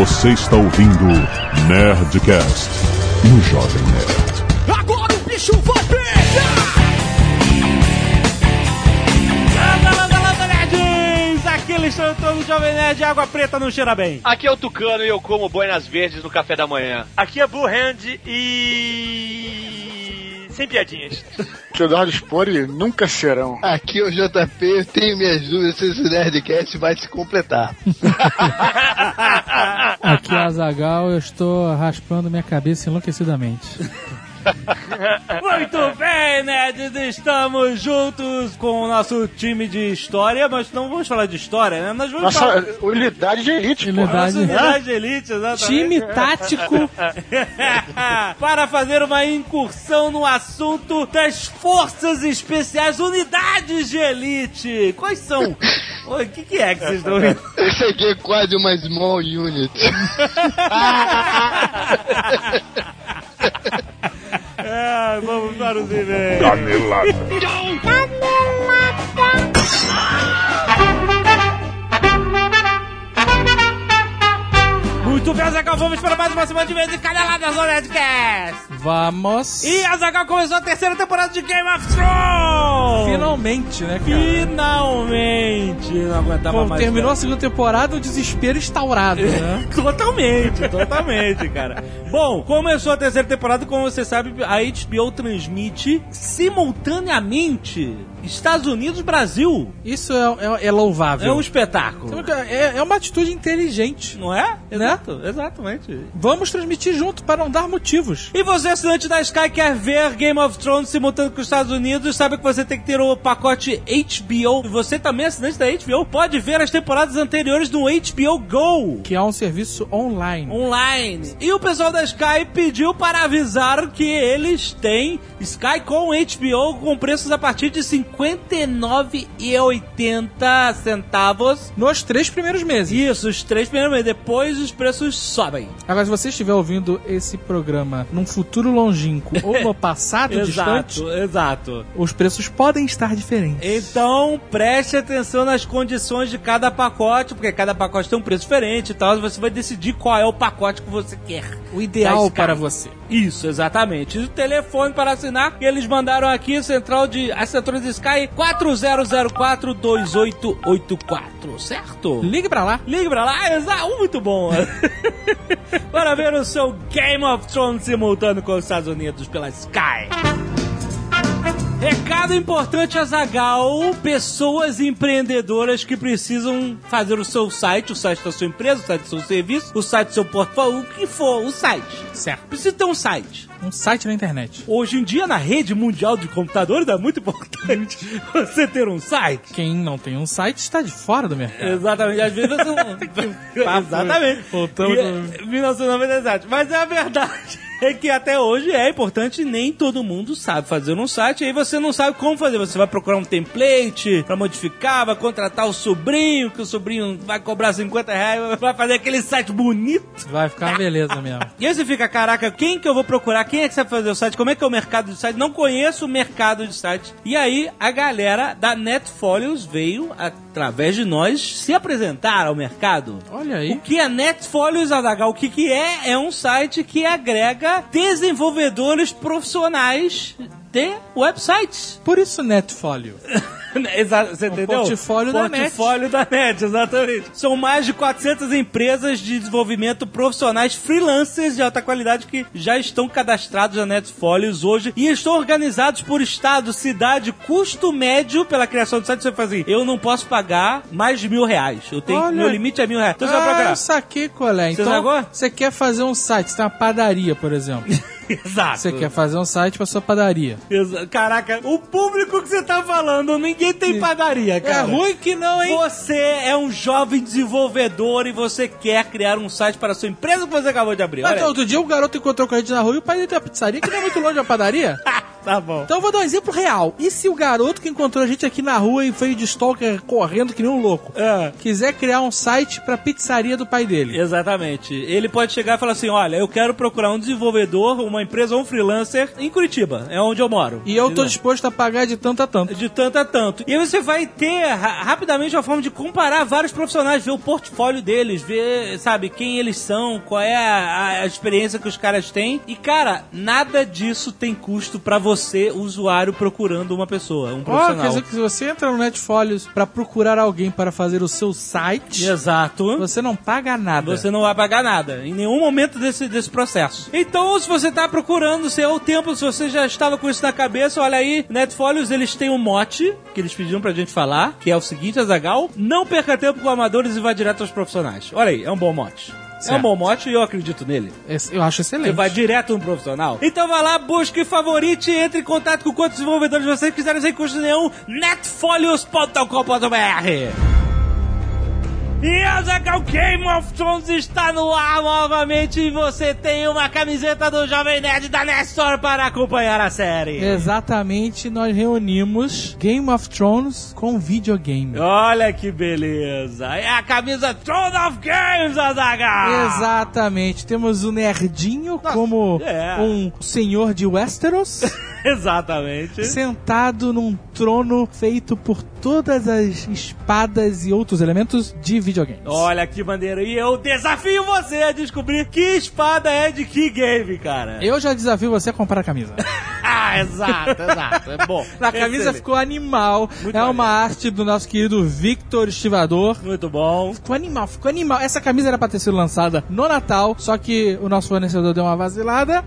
Você está ouvindo Nerdcast no Jovem Nerd. Agora o bicho vai pegar! Landa, landa, landa, nerds! Aqui eles estão todos Jovem Nerd, água preta não cheira bem. Aqui é o Tucano e eu como boinas verdes no café da manhã. Aqui é Blue Hand e. sem piadinhas. Que Eduardo Spore nunca serão. Aqui é o JP, eu tenho minhas dúvidas se esse Nerdcast vai se completar. Aqui é a Azagal, eu estou raspando minha cabeça enlouquecidamente. Muito bem, nerds, estamos juntos com o nosso time de história, mas não vamos falar de história, né? Nós vamos falar... Nossa, unidade de elite, pô. Unidade- Nossa unidade de elite, exatamente. Time tático para fazer uma incursão no assunto das forças especiais, unidades de elite. Quais são? O que, que é que vocês estão vendo? Esse aqui é quase uma small unit. É, vamos para os e-mails. Canelada. Muito bem, Azaghal, vamos para mais uma semana de vez em Caneladas no Nerdcast. Vamos. E Azaghal começou a terceira temporada de Game of Thrones. Finalmente, né, cara? Finalmente. Não aguentava Bom, mais. terminou a segunda temporada, o desespero instaurado, né? Totalmente, totalmente, cara. Bom, começou a terceira temporada, como você sabe, a HBO transmite simultaneamente Estados Unidos Brasil. Isso é, é- é louvável. É um espetáculo. É, é uma atitude inteligente. Não é? Né? Exato, exatamente. Vamos transmitir junto para não dar motivos. E você, assinante da Sky, quer ver Game of Thrones simultâneo com os Estados Unidos, sabe que você tem que ter o pacote HBO. E você também, assinante da HBO, pode ver as temporadas anteriores no HBO Go. Que é um serviço online. Online. E o pessoal da Sky pediu para avisar que eles têm Sky com HBO com preços a partir de R$ 59,80 centavos. Nos três primeiros meses. Isso, os três primeiros meses. Depois os preços sobem. Agora, se você estiver ouvindo esse programa num futuro longínquo ou no passado distante, exato, exato. os preços podem estar diferentes. Então, preste atenção nas condições de cada pacote, porque cada pacote tem um preço diferente e tal. Você vai decidir qual é o pacote que você quer. O ideal para você. Isso, exatamente. E o telefone para assinar, eles mandaram aqui, central de assinatura de Sky 40042884, certo? Ligue pra lá. Ligue pra lá, exato, muito bom. para ver o seu Game of Thrones simultâneo com os Estados Unidos pela Sky. Recado importante a Zagal, pessoas empreendedoras que precisam fazer o seu site, o site da sua empresa, o site do seu serviço, o site do seu portfólio, o que for, o site. Certo. Precisa ter um site. Um site na internet. Hoje em dia, na rede mundial de computadores, é muito importante você ter um site. Quem não tem um site está de fora do mercado. Exatamente, às vezes você não. Exatamente. Voltamos E, no- 1997. Mas a verdade é que até hoje é importante, nem todo mundo sabe fazer um site, aí você não sabe como fazer. Você vai procurar um template pra modificar, vai contratar o sobrinho, que o sobrinho vai cobrar 50 reais, vai fazer aquele site bonito. Vai ficar uma beleza mesmo. E aí você fica, caraca, quem que eu vou procurar? Quem é que sabe fazer o site? Como é que é o mercado de site? Não conheço o mercado de site. E aí a galera da Netfolios veio, através de nós, se apresentar ao mercado. Olha O aí. que é Netfolios, Adagal? O que, que é? É um site que agrega desenvolvedores profissionais de websites. Por isso Netfolio. Exato, você entendeu? portfólio da net. Portfólio da net, exatamente. São mais de 400 empresas de desenvolvimento profissionais freelancers de alta qualidade que já estão cadastrados na Netfolios hoje e estão organizados por estado, cidade, custo médio pela criação do site. Você faz assim, eu não posso pagar mais de mil reais. Eu tenho, Olha. meu limite é mil reais. Então você vai ah, procurar. eu saquei qual é. Você Então, sacou? você quer fazer um site, você tem uma padaria, por exemplo. Exato. Você quer fazer um site pra sua padaria. Caraca, o público que você tá falando, ninguém tem padaria, cara. É ruim que não, hein? Você é um jovem desenvolvedor e você quer criar um site para a sua empresa que você acabou de abrir. Mas outro dia o garoto encontrou com a gente na rua e o pai dele tem uma pizzaria que não é muito longe da padaria. tá bom. Então eu vou dar um exemplo real. E se o garoto que encontrou a gente aqui na rua e foi de stalker correndo que nem um louco, É. quiser criar um site pra pizzaria do pai dele? Exatamente. Ele pode chegar e falar assim: olha, eu quero procurar um desenvolvedor, uma empresa ou um freelancer em Curitiba, é onde eu moro. E eu tô disposto a pagar de tanto a tanto. De tanto a tanto. E aí você vai ter ra- rapidamente uma forma de comparar vários profissionais, ver o portfólio deles, ver, sabe, quem eles são, qual é a, a experiência que os caras têm. E, cara, nada disso tem custo pra você, usuário, procurando uma pessoa, um profissional. quer dizer que se você entra no Netfolios pra procurar alguém para fazer o seu site, Exato. você não paga nada. Você não vai pagar nada em nenhum momento desse, desse processo. Então, se você tá procurando, se é o tempo, se você já estava com isso na cabeça, olha aí, Netfolios, eles têm um mote que eles pediram pra gente falar, que é o seguinte, Azagal, não perca tempo com amadores e vá direto aos profissionais. Olha aí, é um bom mote. É um Certo. bom mote e eu acredito nele. Esse- Eu acho Você excelente. vai direto no profissional. Então vai lá, busque, favorite, entre em contato com quantos desenvolvedores vocês quiserem sem custo nenhum. netfolios.com.br e Azaghal Game of Thrones está no ar novamente e você tem uma camiseta do Jovem Nerd da Nestor para acompanhar a série. Exatamente, nós reunimos Game of Thrones com videogame. Olha que beleza. É a camisa Throne of Games, Azaghal. Exatamente, temos o Nerdinho como é. um senhor de Westeros, Exatamente. sentado num trono feito por todas as espadas e outros elementos de videogames. Olha que maneiro. E eu desafio você a descobrir que espada é de que game, cara. Eu já desafio você a comprar a camisa. Ah, exato, exato. É bom. Na camisa Excelente. ficou animal. Muito é uma arte do nosso querido Victor Estivador. Muito bom. Ficou animal, ficou animal. Essa camisa era pra ter sido lançada no Natal, só que o nosso fornecedor deu uma vacilada.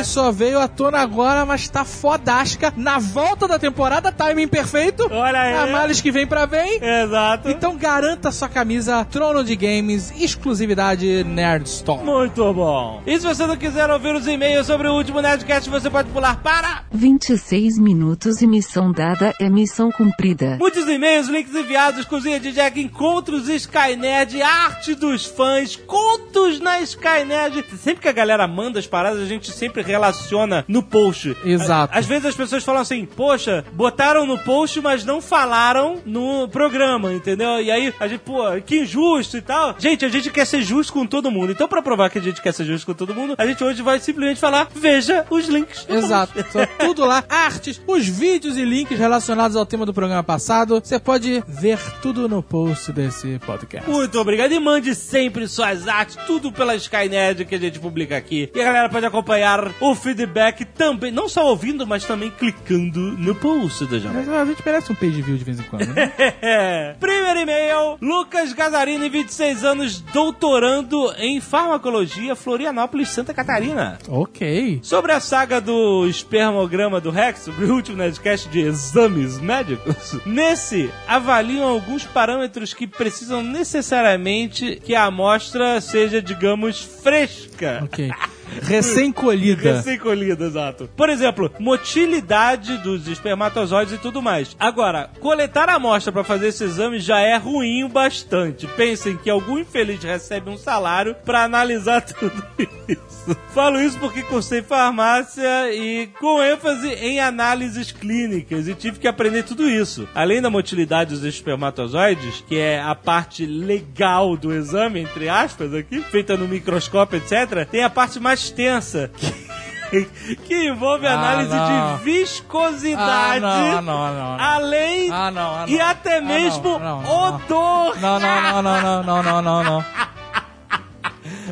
e só veio à tona agora, mas tá fodástica. Na volta da temporada, timing perfeito. Olha aí. A males que vem pra vem. Exato. Então garanta sua camisa Trono de Games, exclusividade Nerd Store. Muito bom. E se você não quiser ouvir os e-mails sobre o último Nerdcast, você pode pular para 26 minutos e missão dada é missão cumprida. muitos e-mails, links enviados, cozinha de Jack, encontros Skynet, arte dos fãs, contos na Skynet. Sempre que a galera manda as paradas, a gente sempre relaciona no post. Exato. Às vezes as pessoas falam assim, poxa, botaram no post, mas não falaram no programa, entendeu? E aí a gente, pô, que injusto e tal. Gente, a gente quer ser justo com todo mundo. Então, pra provar que a gente quer ser justo com todo mundo, a gente hoje vai simplesmente falar, veja os links. Exato. tudo lá. Artes, os vídeos e links relacionados ao tema do programa passado. Você pode ver tudo no post desse podcast. Muito obrigado e mande sempre suas artes, tudo pela Skynet que a gente publica aqui. E a galera pode acompanhar o feedback também, não só ouvindo, mas também clicando no post Jovem. Mas a gente merece um page view de vez em quando, né? Primeiro e-mail, Lucas Gazarini, 26 anos, doutorando em farmacologia, Florianópolis, Santa Catarina. ok. Sobre a saga do espermograma do Rex, sobre o último Nerdcast de exames médicos, nesse avaliam alguns parâmetros que precisam necessariamente que a amostra seja, digamos, fresca. Ok. Recém-colhida. Recém-colhida, exato. Por exemplo, motilidade dos espermatozoides e tudo mais. Agora, coletar a amostra para fazer esse exame já é ruim bastante. Pensem que algum infeliz recebe um salário para analisar tudo isso isso. Falo isso porque cursei farmácia e com ênfase em análises clínicas e tive que aprender tudo isso. Além da motilidade dos espermatozoides, que é a parte legal do exame, entre aspas, aqui, feita no microscópio, etc., tem a parte mais tensa, que que envolve ah, análise de viscosidade, ah, não, ah, ah, não, além e até mesmo odor. Não, não, não, não, não, não, não, não.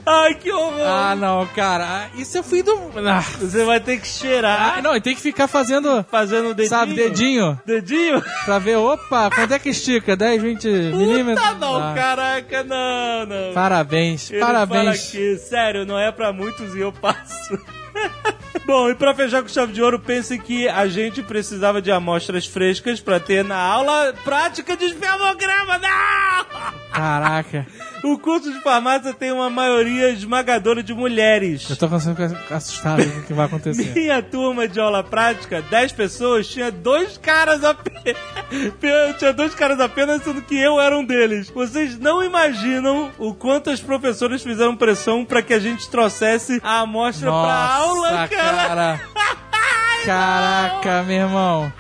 Ai, que horror. Ah, não, cara. Isso eu fui do. Ah, Você vai ter que cheirar. Ah, não, e tem que ficar fazendo. Fazendo dedinho. Sabe, dedinho? Dedinho? Pra ver, opa, quanto é que estica? 10, 20 milímetros? Puta não, Ah, caraca, não, não. Parabéns, Ele fala parabéns. que, sério, não é pra muitos e eu passo. Bom, e pra fechar com chave de ouro, pensem que a gente precisava de amostras frescas pra ter na aula prática de espermograma. Não! Caraca. O curso de farmácia tem uma maioria esmagadora de mulheres. Eu tô a ficar assustado com o que vai acontecer. Minha turma de aula prática, 10 pessoas, tinha dois caras apenas. tinha dois caras apenas, sendo que eu era um deles. Vocês não imaginam o quanto as professoras fizeram pressão pra que a gente trouxesse a amostra pra aula, Nossa, cara. cara. Caraca, meu irmão.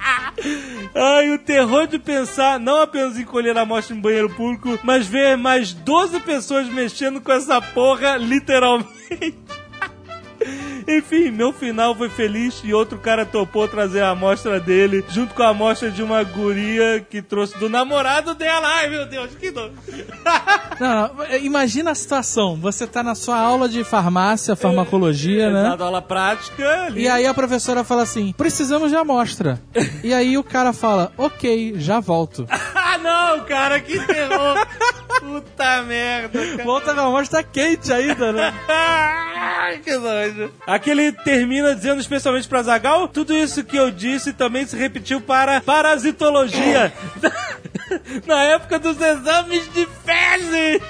Ai, o terror de pensar não apenas em colher a amostra em banheiro público, mas ver mais 12 pessoas mexendo com essa porra, literalmente. Enfim, meu final foi feliz e outro cara topou trazer a amostra dele, junto com a amostra de uma guria que trouxe do namorado dela. Ai, meu Deus, que dor. Não, não, imagina a situação. Você tá na sua aula de farmácia, farmacologia, né? Dado aula prática. ali. E aí a professora fala assim: precisamos de amostra. e aí o cara fala: ok, já volto. Ah, não, cara, que terror. Puta merda, cara. Volta com a amostra quente ainda, né? Ai, que nojo. Aqui ele termina dizendo especialmente pra Zagal, tudo isso que eu disse também se repetiu para parasitologia. Na época dos exames de fezes.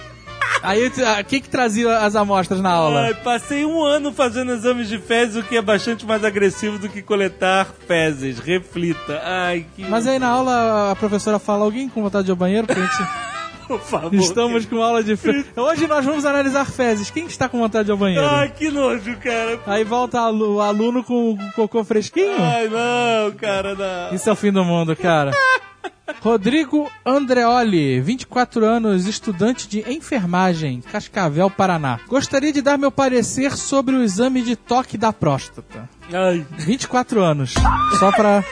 Aí, o que que trazia as amostras na aula? Ai, passei um ano fazendo exames de fezes, o que é bastante mais agressivo do que coletar fezes. Reflita. Ai, que... Mas aí na aula a professora fala: alguém com vontade de ir ao banheiro? Pra gente... por favor. Estamos com aula de fezes. Hoje nós vamos analisar fezes. Quem está com vontade de ir ao banheiro? Ai, que nojo, cara. Aí volta o aluno com o cocô fresquinho. Ai, não, cara, não. Isso é o fim do mundo, cara. Rodrigo Andreoli, 24 anos, estudante de enfermagem, Cascavel, Paraná. Gostaria de dar meu parecer sobre o exame de toque da próstata. Ai. 24 anos. Só pra,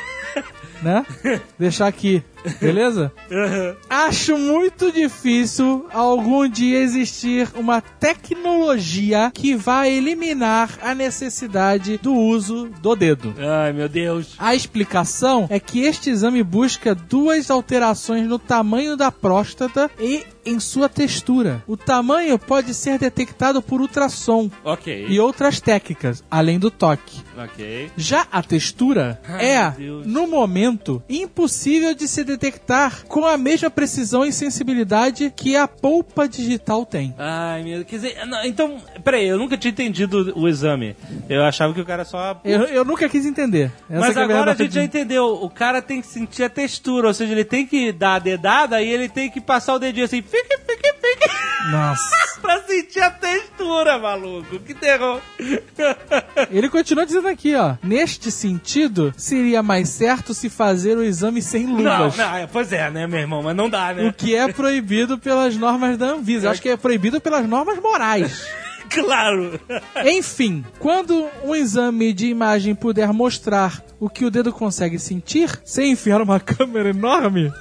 né? Deixar aqui. Beleza? Acho muito difícil algum dia existir uma tecnologia que vai eliminar a necessidade do uso do dedo. Ai, meu Deus. A explicação é que este exame busca duas alterações no tamanho da próstata e em sua textura. O tamanho pode ser detectado por ultrassom Ok. e outras técnicas, além do toque. Ok. Já a textura é, no momento, impossível de se detectar com a mesma precisão e sensibilidade que a polpa digital tem. Ai, meu Quer dizer, não, então, peraí, eu nunca tinha entendido o exame. Eu achava que o cara só. Eu, eu nunca quis entender. Essa Mas é agora a verdade. gente já entendeu. O cara tem que sentir a textura, ou seja, ele tem que dar a dedada e ele tem que passar o dedinho assim, fique, fique, fique, Nossa. pra sentir a textura, maluco. Que terror. Ele continua dizendo aqui, ó. Neste sentido, seria mais certo se fazer o exame sem luvas. Não, é, pois é, né, meu irmão? Mas não dá, né? O que é proibido pelas normas da Anvisa. Eu Acho que é proibido pelas normas morais. Claro. Enfim, quando um exame de imagem puder mostrar o que o dedo consegue sentir, sem enfiar uma câmera enorme,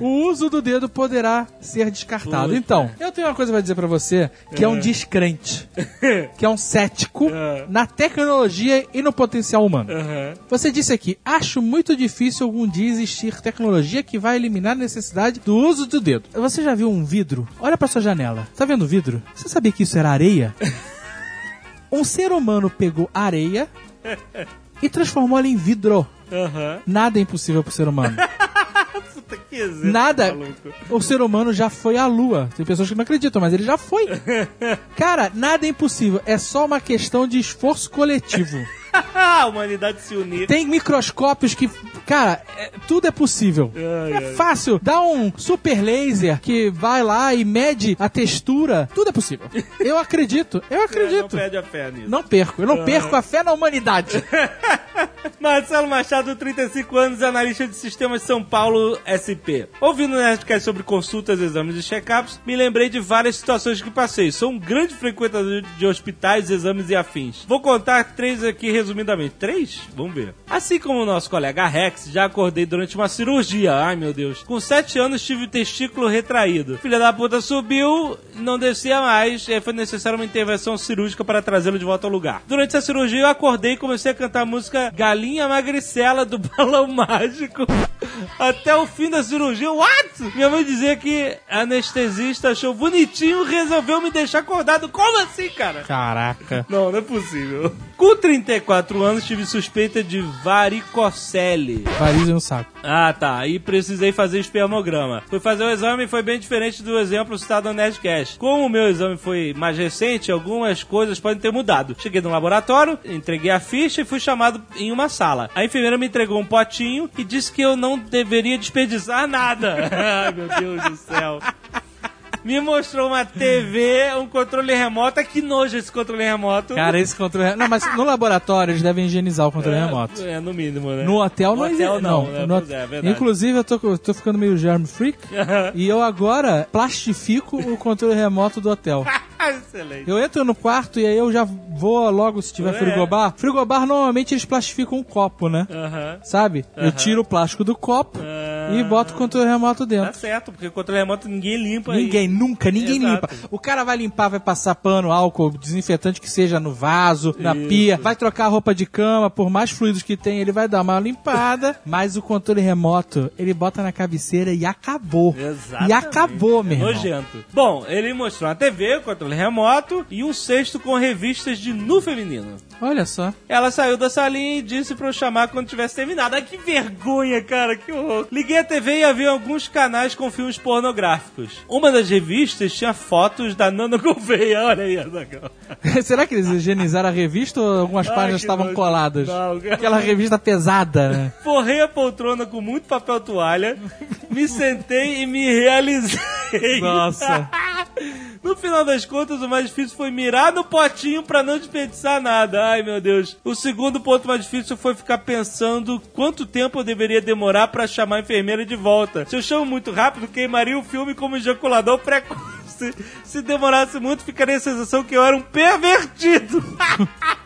o uso do dedo poderá ser descartado. Puta. Então, eu tenho uma coisa pra dizer pra você, que é, um descrente, que é um cético É. na tecnologia e no potencial humano. Aham. Você disse aqui, acho muito difícil algum dia existir tecnologia que vai eliminar a necessidade do uso do dedo. Você já viu um vidro? Olha pra sua janela. Tá vendo o vidro? Você sabia que isso era areia? um ser humano pegou areia e transformou ela em vidro. Aham. Nada é impossível pro ser humano. Puta que exemplo, Nada. maluco. O ser humano já foi à lua. Tem pessoas que não acreditam, mas ele já foi. Cara, nada é impossível. É só uma questão de esforço coletivo. a humanidade se unir. Tem microscópios que, cara, é- tudo é possível. Ai, é ai. fácil. Dá um super laser que vai lá e mede a textura. Tudo é possível. Eu acredito. Eu É, Não acredito. perde a fé nisso. Não perco. Eu não perco a fé na humanidade. Marcelo Machado, 35 anos, analista de sistemas São Paulo SP. Ouvindo o Nerdcast sobre consultas, exames e check-ups, me lembrei de várias situações que passei. Sou um grande frequentador de hospitais, exames e afins. Vou contar três aqui resumidamente. Três? Vamos ver. Assim como o nosso colega Rex, já acordei durante uma cirurgia. Ai, meu Deus. Com 7 anos tive o testículo retraído. Filha da puta subiu, não descia mais, e aí foi necessária uma intervenção cirúrgica para trazê-lo de volta ao lugar. Durante essa cirurgia eu acordei e comecei a cantar a música Galinha Magricela do Balão Mágico. Até o fim da cirurgia, what? Minha mãe dizia que a anestesista achou bonitinho e resolveu me deixar acordado. Como assim, cara? Caraca. Não, não é possível. Com 34 anos, tive suspeita de varicocele. Varize no saco. Ah, tá. E precisei fazer espermograma. Fui fazer o exame e foi bem diferente do exemplo citado no Nerdcast. Como o meu exame foi mais recente, algumas coisas podem ter mudado. Cheguei no laboratório, entreguei a ficha e fui chamado em uma sala. A enfermeira me entregou um potinho e disse que eu não deveria desperdiçar nada. Ai, meu Deus do céu. Me mostrou uma TV, um controle remoto. Ah, Que nojo esse controle remoto. Cara, esse controle. Não, mas no laboratório eles devem higienizar o controle remoto. É, no mínimo, né? No hotel não No hotel existe. não, Não, né? no- é, é. Inclusive, eu tô, eu tô ficando meio germ freak. e eu agora plastifico o controle remoto do hotel. Excelente. Eu entro no quarto e aí eu já vou logo se tiver É. frigobar. Frigobar normalmente eles plastificam um copo, né? Aham. Sabe? Eu tiro o plástico do copo e boto o controle remoto Tá dentro. certo, porque o controle remoto ninguém limpa. Ninguém, nunca, ninguém Exato. limpa. O cara vai limpar, vai passar pano, álcool, desinfetante que seja no vaso, na pia, vai trocar a roupa de cama, por mais fluidos que tem, ele vai dar uma limpada. mas o controle remoto, ele bota na cabeceira e acabou. Exatamente. E acabou, meu irmão. Nojento. Bom, ele mostrou uma TV, controle remoto e um cesto com revistas de nu feminino. Olha só. Ela saiu da salinha e disse pra eu chamar quando tivesse terminado. Ai, que vergonha, cara, que horror. Liguei a TV e havia alguns canais com filmes pornográficos. Uma das revistas tinha fotos da Nana Gouveia. Olha aí, Azaghal. Será que eles higienizaram a revista ou algumas Ai, páginas estavam coladas? Não. Aquela revista pesada, né? Forrei a poltrona com muito papel toalha, me sentei e me realizei. Nossa. No final das contas, o mais difícil foi mirar no potinho pra não desperdiçar nada. Ai, meu Deus. O segundo ponto mais difícil foi ficar pensando quanto tempo eu deveria demorar pra chamar a enfermeira de volta. Se eu chamo muito rápido, queimaria o filme como ejaculador precoce. Se demorasse muito, ficaria a sensação que eu era um pervertido.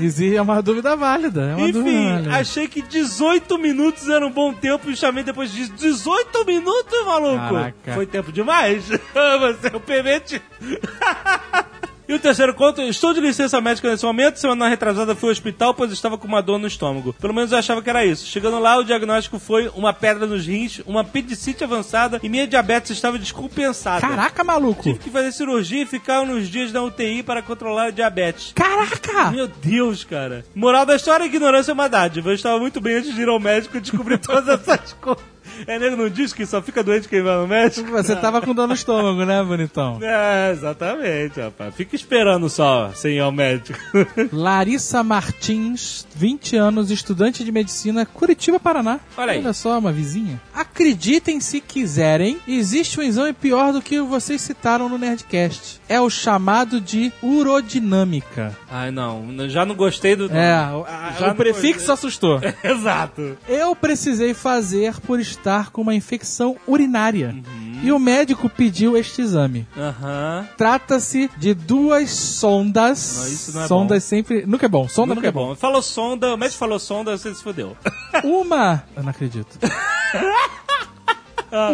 Existe é uma dúvida válida. É uma dúvida Enfim, válida. achei que 18 minutos era um bom tempo e chamei depois de 18 minutos, maluco. Caraca. Foi tempo demais. Você é o pervertido. E o terceiro conto, estou de licença médica nesse momento. Semana retrasada fui ao hospital, pois estava com uma dor no estômago. Pelo menos eu achava que era isso. Chegando lá, o diagnóstico foi uma pedra nos rins, uma apendicite avançada e minha diabetes estava descompensada. Caraca, maluco. Tive que fazer cirurgia e ficar uns dias na UTI para controlar a diabetes. Caraca! Meu Deus, cara. Moral da história, ignorância é uma dádiva. Eu estava muito bem antes de ir ao médico e descobrir todas essas coisas. É, nego não diz que só fica doente quem vai no médico? Você tava com dor no estômago, né, bonitão? É, exatamente, rapaz. Fica esperando só sem ir ao médico. Larissa Martins, 20 anos, estudante de medicina, Curitiba, Paraná. Olha aí. Olha só, uma vizinha. Acreditem se quiserem, existe um exame pior do que vocês citaram no Nerdcast. É o chamado de urodinâmica. Ai, não. Já não gostei do... É, o, a- o prefixo não- assustou. Exato. Eu precisei fazer por estar com uma infecção urinária. Uhum. E o médico pediu este exame. Aham. Trata-se de duas sondas. Não, isso não é sondas sempre. Nunca é bom. Sonda Nunca nunca, é é bom. bom. Falou sonda, o médico falou sonda, você se fodeu. Uma. Eu não acredito.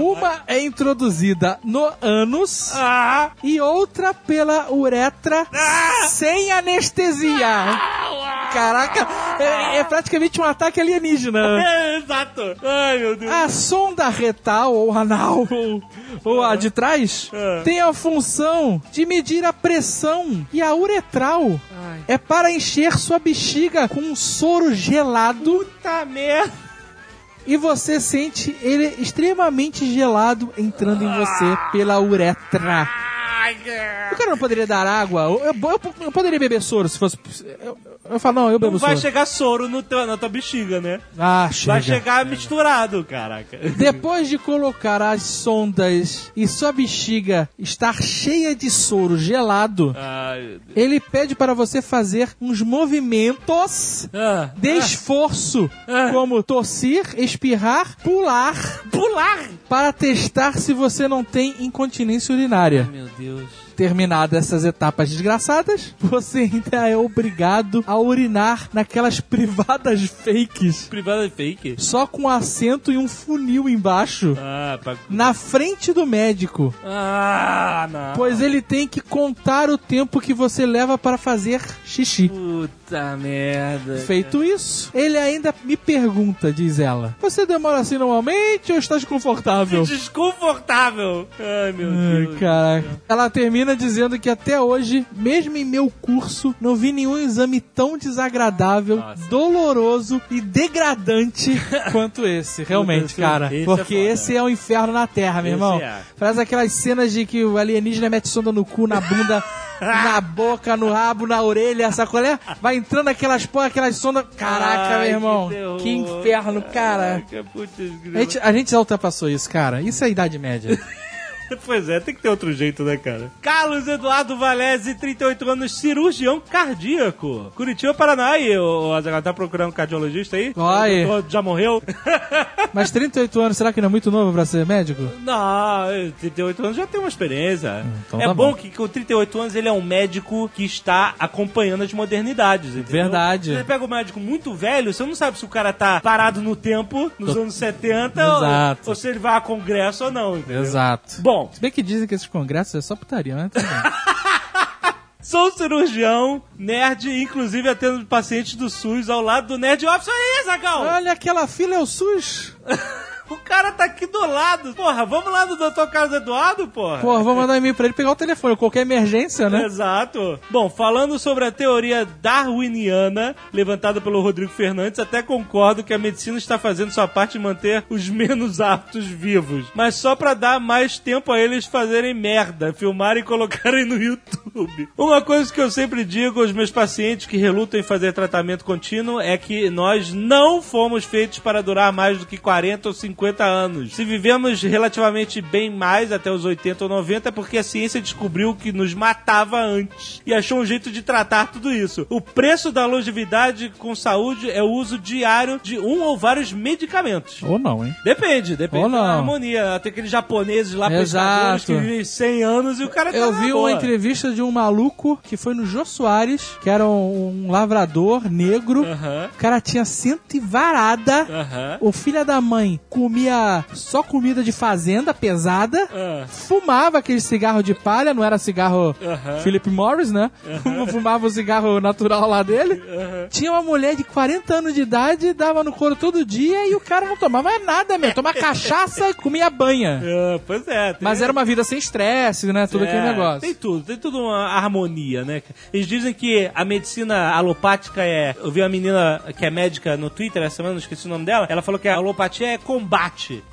Uma é introduzida no ânus Ah! e outra pela uretra sem anestesia. Caraca, é, é praticamente um ataque alienígena. É, exato. Ai, meu Deus. A sonda retal ou anal ou, ou a de trás Ah. tem a função de medir a pressão e a uretral é para encher sua bexiga com um soro gelado Puta merda. E você sente ele extremamente gelado entrando em você pela uretra. O cara não poderia dar água? Eu, eu- eu- eu poderia beber soro se fosse. Eu, eu falo, não, eu bebo Não vai soro. chegar soro no teu, na tua bexiga, né? Ah, chega. Vai chegar misturado, caraca. Depois de colocar as sondas e sua bexiga estar cheia de soro gelado, Ai, ele pede para você fazer uns movimentos Ah, de esforço, Ah. como tossir, espirrar, pular, pular! para testar se você não tem incontinência urinária. Meu Deus. Terminadas essas etapas desgraçadas, você ainda é obrigado a urinar naquelas privadas fakes, Privada é fake? só com assento e um funil embaixo. Ah, pra... Na frente do médico, Ah, não. pois ele tem que contar o tempo que você leva para fazer xixi. Puta merda. Feito isso, ele ainda me pergunta, diz ela: Você demora assim normalmente ou está desconfortável? Desconfortável. Ai, meu Ai, Deus. caraca. Ela termina dizendo que até hoje, mesmo em meu curso, não vi nenhum exame tão desagradável, Nossa. doloroso e degradante quanto esse. Realmente, cara. esse é Porque foda. esse é o inferno na Terra, meu Esse irmão. é. Faz aquelas cenas de que o alienígena mete sonda no cu, na bunda. Na boca, no rabo, na orelha, sacolé? Vai entrando aquelas porra, aquelas sondas. Caraca, Ai, meu irmão. que terror. Que, inferno, cara. Caraca, putz. A gente, a gente já ultrapassou isso, cara. Isso é Idade Média. Pois é, tem que ter outro jeito, né, cara? Carlos Eduardo Valese, 38 anos, cirurgião cardíaco. Curitiba, Paraná. E o Azaghal tá procurando um cardiologista aí? Vai. O doutor já morreu? Mas 38 anos, será que não é muito novo pra ser médico? Não, 38 anos já tem uma experiência. então é tá bom, bom. que com 38 anos ele é um médico que está acompanhando as modernidades, entendeu? Verdade. Você pega um médico muito velho, você não sabe se o cara tá parado no tempo, nos anos 70, Exato. ou, ou se ele vai a congresso ou não, entendeu? Exato. Bom, Se bem que dizem que esses congressos é só putaria, né? Sou cirurgião, nerd, inclusive atendo pacientes do SUS ao lado do Nerd Office. Aí, Zagal! Olha, aquela fila é o SUS. O cara tá aqui do lado. Porra, vamos lá do Dr. Carlos Eduardo, porra. Pô, vou mandar um e-mail pra ele pegar o telefone. Qualquer emergência, né? Exato. Bom, falando sobre a teoria darwiniana levantada pelo Rodrigo Fernandes, até concordo que a medicina está fazendo sua parte em manter os menos aptos vivos, mas só pra dar mais tempo a eles fazerem merda, filmarem e colocarem no YouTube. Uma coisa que eu sempre digo aos meus pacientes que relutam em fazer tratamento contínuo é que nós não fomos feitos para durar mais do que 40 ou 50 anos. Se vivemos relativamente bem mais até os 80 ou 90 é porque a ciência descobriu que nos matava antes e achou um jeito de tratar tudo isso. O preço da longevidade com saúde é o uso diário de um ou vários medicamentos. Ou não, hein? Depende, depende Ou não. da harmonia. Tem aqueles japoneses lá, Exato. que vivem 100 anos e o cara tá Eu vi boa. uma entrevista de um maluco que foi no Jô Soares, que era um, um lavrador negro. Aham, O cara tinha cento e varada. aham. O filho da mãe comia só comida de fazenda pesada. Ah, Fumava aquele cigarro de palha, não era cigarro Aham. Philip Morris, né? Fumava o cigarro natural lá dele. Tinha uma mulher de 40 anos de idade, dava no couro todo dia e o cara não tomava nada mesmo. Tomava cachaça e comia banha. ah, pois é. tem- Mas era uma vida sem estresse, né? Tudo aquele É, negócio. Tem tudo, tem tudo uma harmonia, né? Eles dizem que a medicina alopática é. Eu vi uma menina que é médica no Twitter essa semana, não esqueci o nome dela. Ela falou que a alopatia é combate.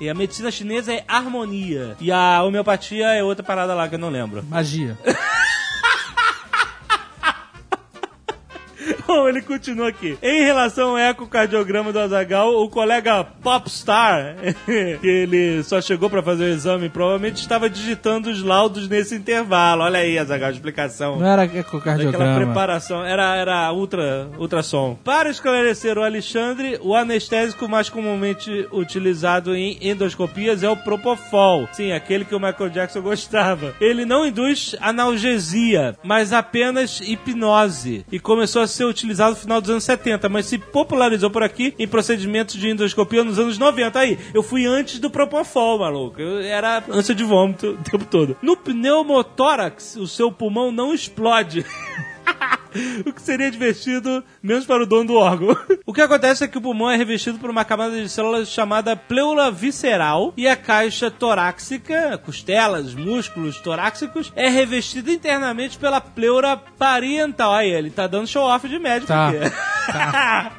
E a medicina chinesa é harmonia. E a homeopatia é outra parada lá que eu não lembro. Magia. Bom, ele continua aqui. Em relação ao ecocardiograma do Azagal, o colega Popstar, que ele só chegou pra fazer o exame, provavelmente estava digitando os laudos nesse intervalo. Olha aí, Azagal, explicação. Não era ecocardiograma. preparação, era, era ultra, ultrassom. Para esclarecer o Alexandre, o anestésico mais comumente utilizado em endoscopias é o Propofol. Sim, aquele que o Michael Jackson gostava. Ele não induz analgesia, mas apenas hipnose. E começou a ser utilizado no final dos anos 70, mas se popularizou por aqui em procedimentos de endoscopia nos anos 90. Aí, eu fui antes do Propofol, maluco. Eu era ânsia de vômito o tempo todo. No pneumotórax, o seu pulmão não explode. o que seria divertido, menos para o dono do órgão. o que acontece é que o pulmão é revestido por uma camada de células chamada pleura visceral e a caixa torácica, costelas, músculos torácicos, é revestida internamente pela pleura parietal. Aí, ele tá dando show-off de médico Tá. aqui.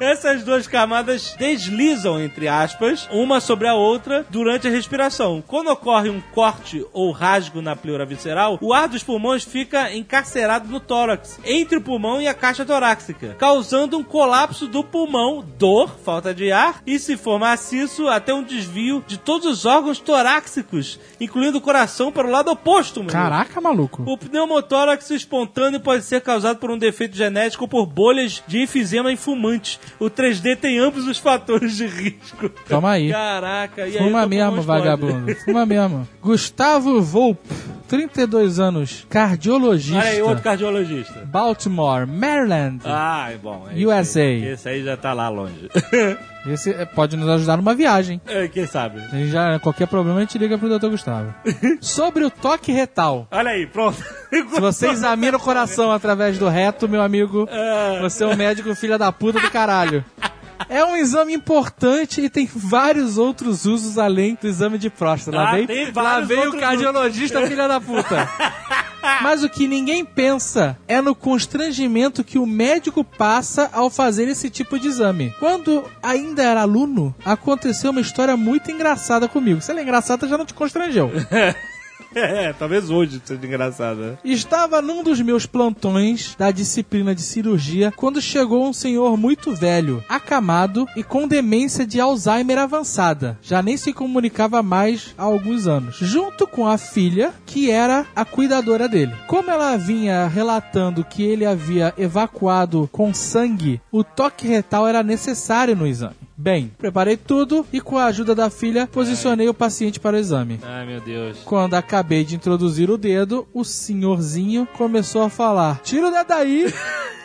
Essas duas camadas deslizam, entre aspas, uma sobre a outra durante a respiração. Quando ocorre um corte ou rasgo na pleura visceral, o ar dos pulmões fica encarcerado no tórax, entre o pulmão e a caixa torácica, causando um colapso do pulmão, dor, falta de ar, e se for maciço, até um desvio de todos os órgãos torácicos, incluindo o coração para o lado oposto. Caraca, maluco. O pneumotórax espontâneo pode ser causado por um defeito genético ou por bolhas de enfisema em fumantes. O 3D tem ambos os fatores de risco. Toma aí. Caraca, e aí Fuma teu mesmo, pulmão vagabundo. Fuma mesmo. Gustavo Volpe, 32 anos, cardiologista. Olha aí, outro cardiologista. Baltimore, Maryland. Ah, é bom. é USA. Esse aí, esse aí já tá lá longe. Esse é, pode nos ajudar numa viagem. É, Quem sabe? A gente já, qualquer problema a gente liga pro Dr. Gustavo. Sobre o toque retal. Olha aí, pronto. Se você examina o coração através do reto, meu amigo, Ah. você é um médico filha da puta do caralho. É um exame importante e tem vários outros usos além do exame de próstata. Lá Ah, vem, tem lá vem o cardiologista filha da puta. Mas o que ninguém pensa é no constrangimento que o médico passa ao fazer esse tipo de exame. Quando ainda era aluno, aconteceu uma história muito engraçada comigo. Se ela é engraçada, já não te constrangeu. É, talvez hoje seja engraçado, né? Estava num dos meus plantões da disciplina de cirurgia quando chegou um senhor muito velho, acamado e com demência de Alzheimer avançada. Já nem se comunicava mais há alguns anos. Junto com a filha, que era a cuidadora dele. Como ela vinha relatando que ele havia evacuado com sangue, o toque retal era necessário no exame. Bem, preparei tudo e com a ajuda da filha posicionei o paciente para o exame. Ai, meu Deus. Quando acabei de introduzir o dedo, o senhorzinho começou a falar: Tira o dedo daí!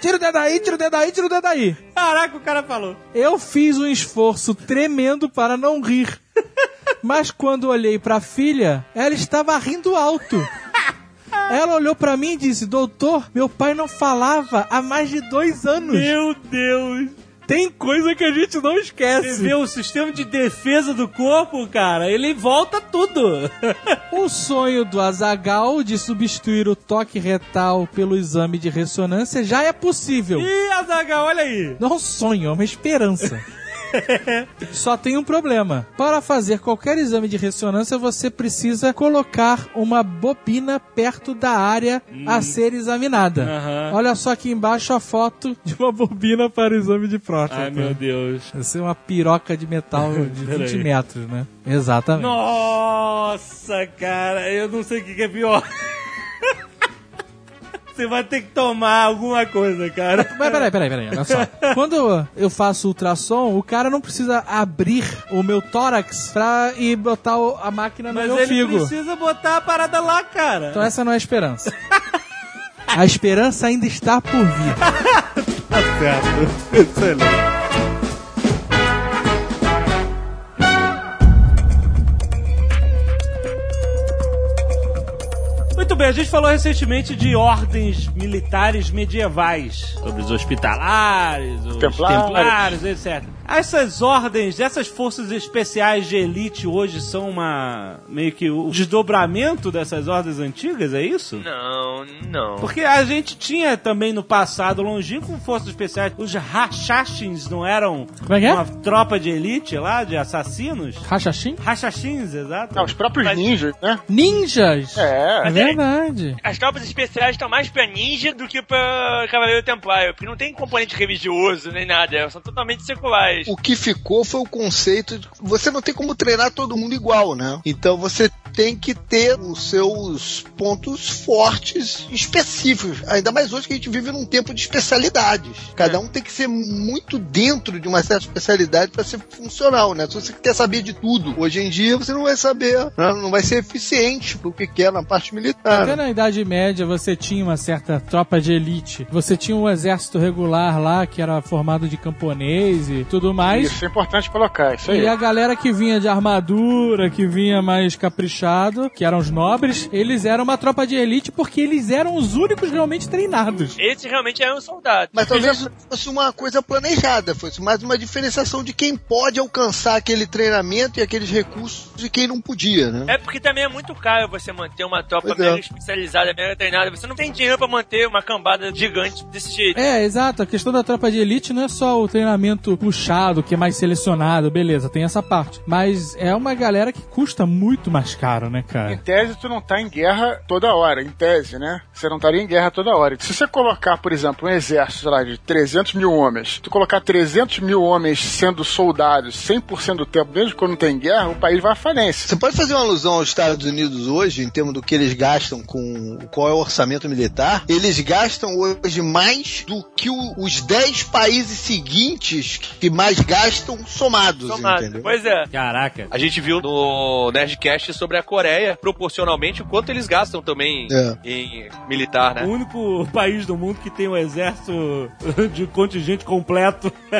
Tira o dedo daí, tira o dedo daí, tira o dedo daí! Caraca, o cara falou. Eu fiz um esforço tremendo para não rir. Mas quando olhei para a filha, ela estava rindo alto. Ela olhou para mim e disse: Doutor, meu pai não falava há mais de dois anos. Meu Deus. Tem coisa que a gente não Você esquece. vê o sistema de defesa do corpo, cara, ele volta tudo. O sonho do Azagal de substituir o toque retal pelo exame de ressonância já é possível. Ih, Azaghal, olha aí. Não é um sonho, é uma esperança. Só tem um problema. Para fazer qualquer exame de ressonância, você precisa colocar uma bobina perto da área a ser examinada. Aham. Olha só aqui embaixo a foto de uma bobina para o exame de próstata. Ai, meu Deus. Vai ser uma piroca de metal de 20 Peraí. metros, né? Exatamente. Nossa, cara, eu não sei o que é pior. Você vai ter que tomar alguma coisa, cara. Mas peraí, peraí, peraí, olha só. Quando eu faço ultrassom, o cara não precisa abrir o meu tórax pra ir botar a máquina no Mas meu ele figo. precisa botar a parada lá, cara. Então essa não é a esperança. A esperança ainda está por vir. Tá certo. Excelente. Muito bem, a gente falou recentemente de ordens militares medievais, sobre os hospitalares, os Templários. templários, etc. Essas ordens, essas forças especiais de elite hoje são uma meio que o desdobramento dessas ordens antigas, é isso? Não, não. Porque a gente tinha também no passado longínquo forças especiais. Os Rachachins não eram Como é que é? uma tropa de elite lá, de assassinos? Rachachim? Rachachins, exato. Não, os próprios Mas- ninjas, né? Ninjas! É. É verdade. As tropas especiais estão mais pra ninja do que pra Cavaleiro Templário, porque não tem componente religioso nem nada, são totalmente seculares. O que ficou foi o conceito de você não tem como treinar todo mundo igual, né? Então você tem que ter os seus pontos fortes específicos. Ainda mais hoje que a gente vive num tempo de especialidades. Cada um tem que ser muito dentro de uma certa especialidade para ser funcional, né? Se você quer saber de tudo, hoje em dia você não vai saber, né? não vai ser eficiente pro que quer na parte militar. Até na Idade Média você tinha uma certa tropa de elite. Você tinha um exército regular lá que era formado de camponês e tudo mais. Isso é importante colocar, isso aí. E a galera que vinha de armadura, que vinha mais caprichado, que eram os nobres, eles eram uma tropa de elite porque eles eram os únicos realmente treinados. Esses realmente eram soldados. Mas talvez fosse uma coisa planejada, fosse mais uma diferenciação de quem pode alcançar aquele treinamento e aqueles recursos de quem não podia, né? É porque também é muito caro você manter uma tropa Pois é. especializada, mega treinada. Você não tem dinheiro pra manter uma cambada gigante desse jeito. É, exato. A questão da tropa de elite não é só o treinamento puxado, que é mais selecionado, beleza, tem essa parte. Mas é uma galera que custa muito mais caro, né, Em cara? tese, tu não tá em guerra toda hora, em tese, né? Você não estaria em guerra toda hora. Se você colocar, por exemplo, um exército, sei lá, de 300 mil homens, tu colocar 300 mil homens sendo soldados 100% do tempo, mesmo quando tem guerra, o país vai à falência. Você pode fazer uma alusão aos Estados Unidos hoje, em termos do que eles gastam com qual é o orçamento militar? Eles gastam hoje mais do que o- os 10 países seguintes que mais gastam somados, Somado. entendeu? Pois é. Caraca. A gente viu no Nerdcast sobre a Coreia, proporcionalmente, o quanto eles gastam também É. em militar, O né? único país do mundo que tem um exército de contingente completo.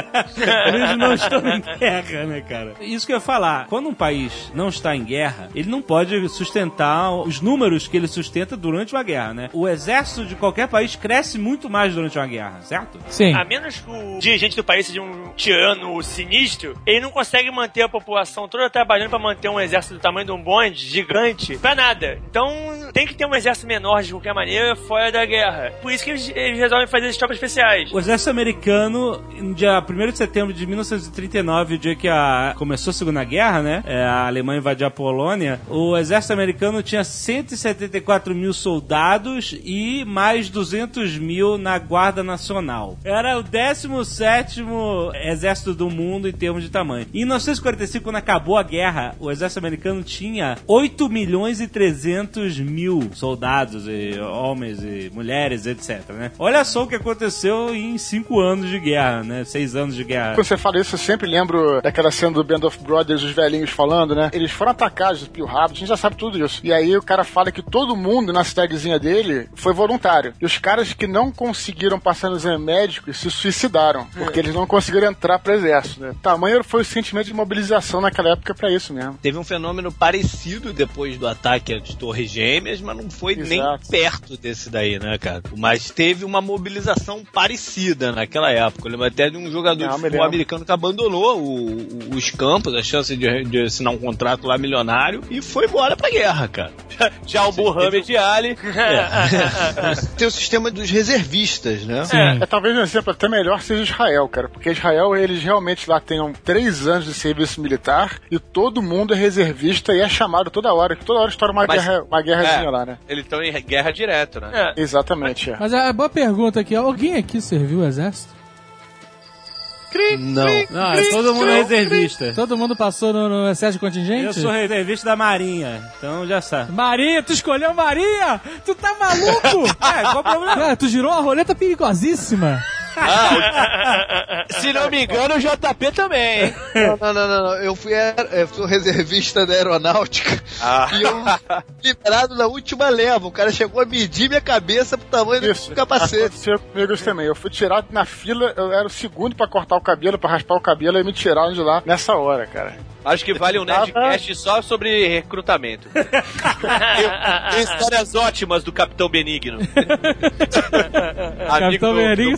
Eles não estão em guerra, né, cara? Isso que eu ia falar. Quando um país não está em guerra, ele não pode sustentar os números que ele sustenta durante uma guerra, né? O exército de qualquer país cresce muito mais durante uma guerra, certo? Sim. A menos que o dirigente do país seja um tirano sinistro, ele não consegue manter a população toda trabalhando pra manter um exército do tamanho de um bonde gigante pra nada. Então tem que ter um exército menor de qualquer maneira fora da guerra. Por isso que eles, eles resolvem fazer as tropas especiais. O exército americano, no dia 1 de setembro de 1939, o dia que a, começou a Segunda Guerra, né? é, a Alemanha invadiu a Polônia. O exército americano tinha 174 mil soldados e mais 200 mil na Guarda Nacional. Era o 17 exército do mundo em termos de tamanho. Em 1945, quando acabou a guerra, o exército americano tinha 8 milhões e 300 mil soldados, e homens e mulheres, etc. Né? Olha só o que aconteceu em 5 anos de guerra, né? 6 anos de guerra. Quando você fala isso, eu sempre lembro daquela cena do Band of Brothers, os velhinhos falando, né? Eles foram atacados pelo Rabbit, a gente já sabe tudo isso. E aí o cara fala que todo mundo na cidadezinha dele foi voluntário. E os caras que não conseguiram passar no exame médico se suicidaram, porque eles não conseguiram entrar pro exército, né? Tamanho foi o sentimento de mobilização naquela época pra isso mesmo. Teve um fenômeno parecido depois do ataque às Torres Gêmeas, mas não foi nem Exato. perto desse daí, né, cara? Mas teve uma mobilização parecida naquela época. Eu lembro até de um jogador Não, de futebol americano que abandonou o- o- os campos, a chance de, de assinar um contrato lá milionário e foi embora pra guerra, cara. Já o Muhammad Ali. Tem o sistema dos reservistas, né? É, talvez um exemplo até melhor seja Israel, cara, porque Israel, eles realmente lá tenham três anos de serviço militar e todo mundo é reservista e é chamado toda hora, que toda hora estoura uma, Mas- guerra, uma guerrazinha É. lá, né? Eles estão em guerra direto, né? É. Exatamente, é. Mas a boa pergunta aqui, alguém aqui serviu o exército? Não. Não, é todo mundo é reservista. Todo mundo passou no, no excesso de contingente? Eu sou reservista da Marinha, então já sabe. Maria, tu escolheu Maria? Tu tá maluco? É, qual o problema? Cara, tu girou uma roleta perigosíssima. Se não me engano, o JP também, hein? Não, não, não, não, não. Eu fui eu sou reservista da aeronáutica Ah. e eu liberado na última leva. O cara chegou a medir minha cabeça pro tamanho Isso. do capacete. Aconteceu comigo isso também. Eu fui tirado na fila, eu era o segundo pra cortar o cabelo, pra raspar o cabelo, e me tiraram de lá nessa hora, cara. Acho que vale um Nerdcast só sobre recrutamento. tem, histórias ótimas do Capitão Benigno. Capitão Benigno do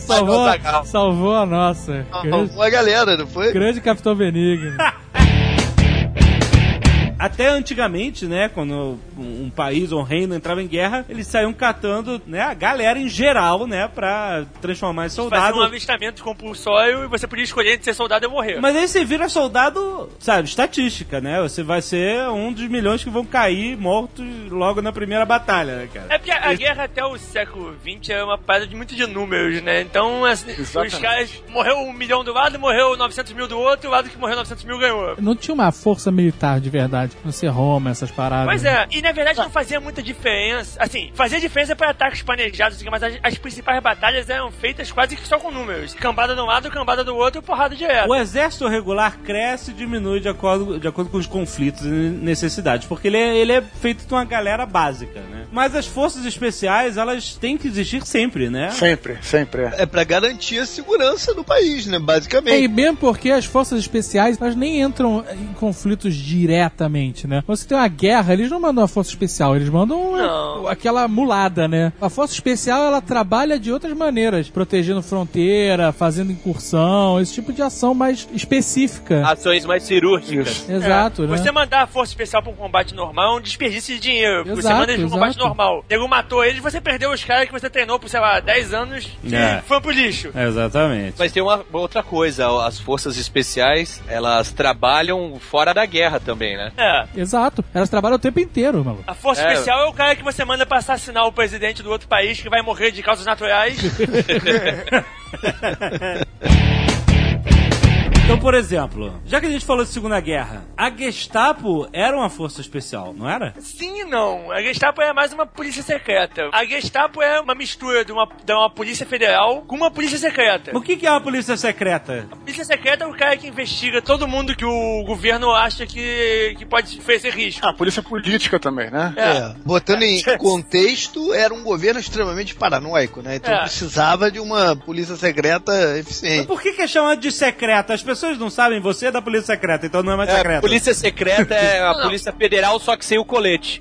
salvou, a nossa. Grande, Salvou a galera, não foi? grande Capitão Benigno. Até antigamente, né, quando um, país ou um reino entrava em guerra, eles saíam catando, né, a galera em geral, né, pra transformar em soldado. um avistamento compulsório e você podia escolher entre ser soldado ou morrer. Mas aí você vira soldado, sabe, estatística, né? Você vai ser um dos milhões que vão cair mortos logo na primeira batalha, né, cara? É porque a guerra até o século XX é uma parada de muito de números, né? Então, assim, os caras morreu um milhão do lado, morreu 900 mil do outro, e o lado que morreu 900 mil ganhou. Não tinha uma força militar de verdade. Não ser Roma, essas paradas. Pois é, e na verdade não fazia muita diferença. Assim, fazia diferença para ataques planejados, mas as, as principais batalhas eram feitas quase que só com números. Cambada de um lado, cambada do outro e porrada direto. O exército regular cresce e diminui de acordo, de acordo com os conflitos e necessidades, porque ele é, ele é feito de uma galera básica, né? Mas as forças especiais, elas têm que existir sempre, né? Sempre, sempre é. É pra garantir a segurança do país, né? É, e Basicamente. mesmo porque as forças especiais, elas nem entram em conflitos diretamente, né? Quando você tem uma guerra, eles não mandam a força especial, eles mandam Não. aquela mulada, né? A força especial, ela trabalha de outras maneiras, protegendo fronteira, fazendo incursão, esse tipo de ação mais específica. Ações mais cirúrgicas. Isso. Exato, É, né? Você mandar a força especial pra um combate normal é um desperdício de dinheiro. porque você Exato, manda eles pra um combate exato. normal. Nego matou eles, você perdeu os caras que você treinou por, sei lá, 10 anos e É. foi pro lixo. Exatamente. Mas tem uma outra coisa, as forças especiais, elas trabalham fora da guerra também, né? É. Exato. Elas trabalham o tempo inteiro, maluco. A força É. especial é o cara que você manda pra assassinar o presidente do outro país que vai morrer de causas naturais. Então, por exemplo, já que a gente falou de Segunda Guerra, a Gestapo era uma força especial, não era? Sim e não. A Gestapo é mais uma polícia secreta. A Gestapo é uma mistura de uma, de uma polícia federal com uma polícia secreta. O que, que é uma polícia secreta? A polícia secreta é o cara que investiga todo mundo que o governo acha que, que pode oferecer risco. Ah, polícia política também, né? É, botando em contexto, era um governo extremamente paranoico, né? Então É. precisava de uma polícia secreta Mas eficiente. por que, que é chamado de secreta? As pessoas pessoas não sabem, você é da polícia secreta, então não é mais É, secreta. polícia secreta é a polícia federal, só que sem o colete.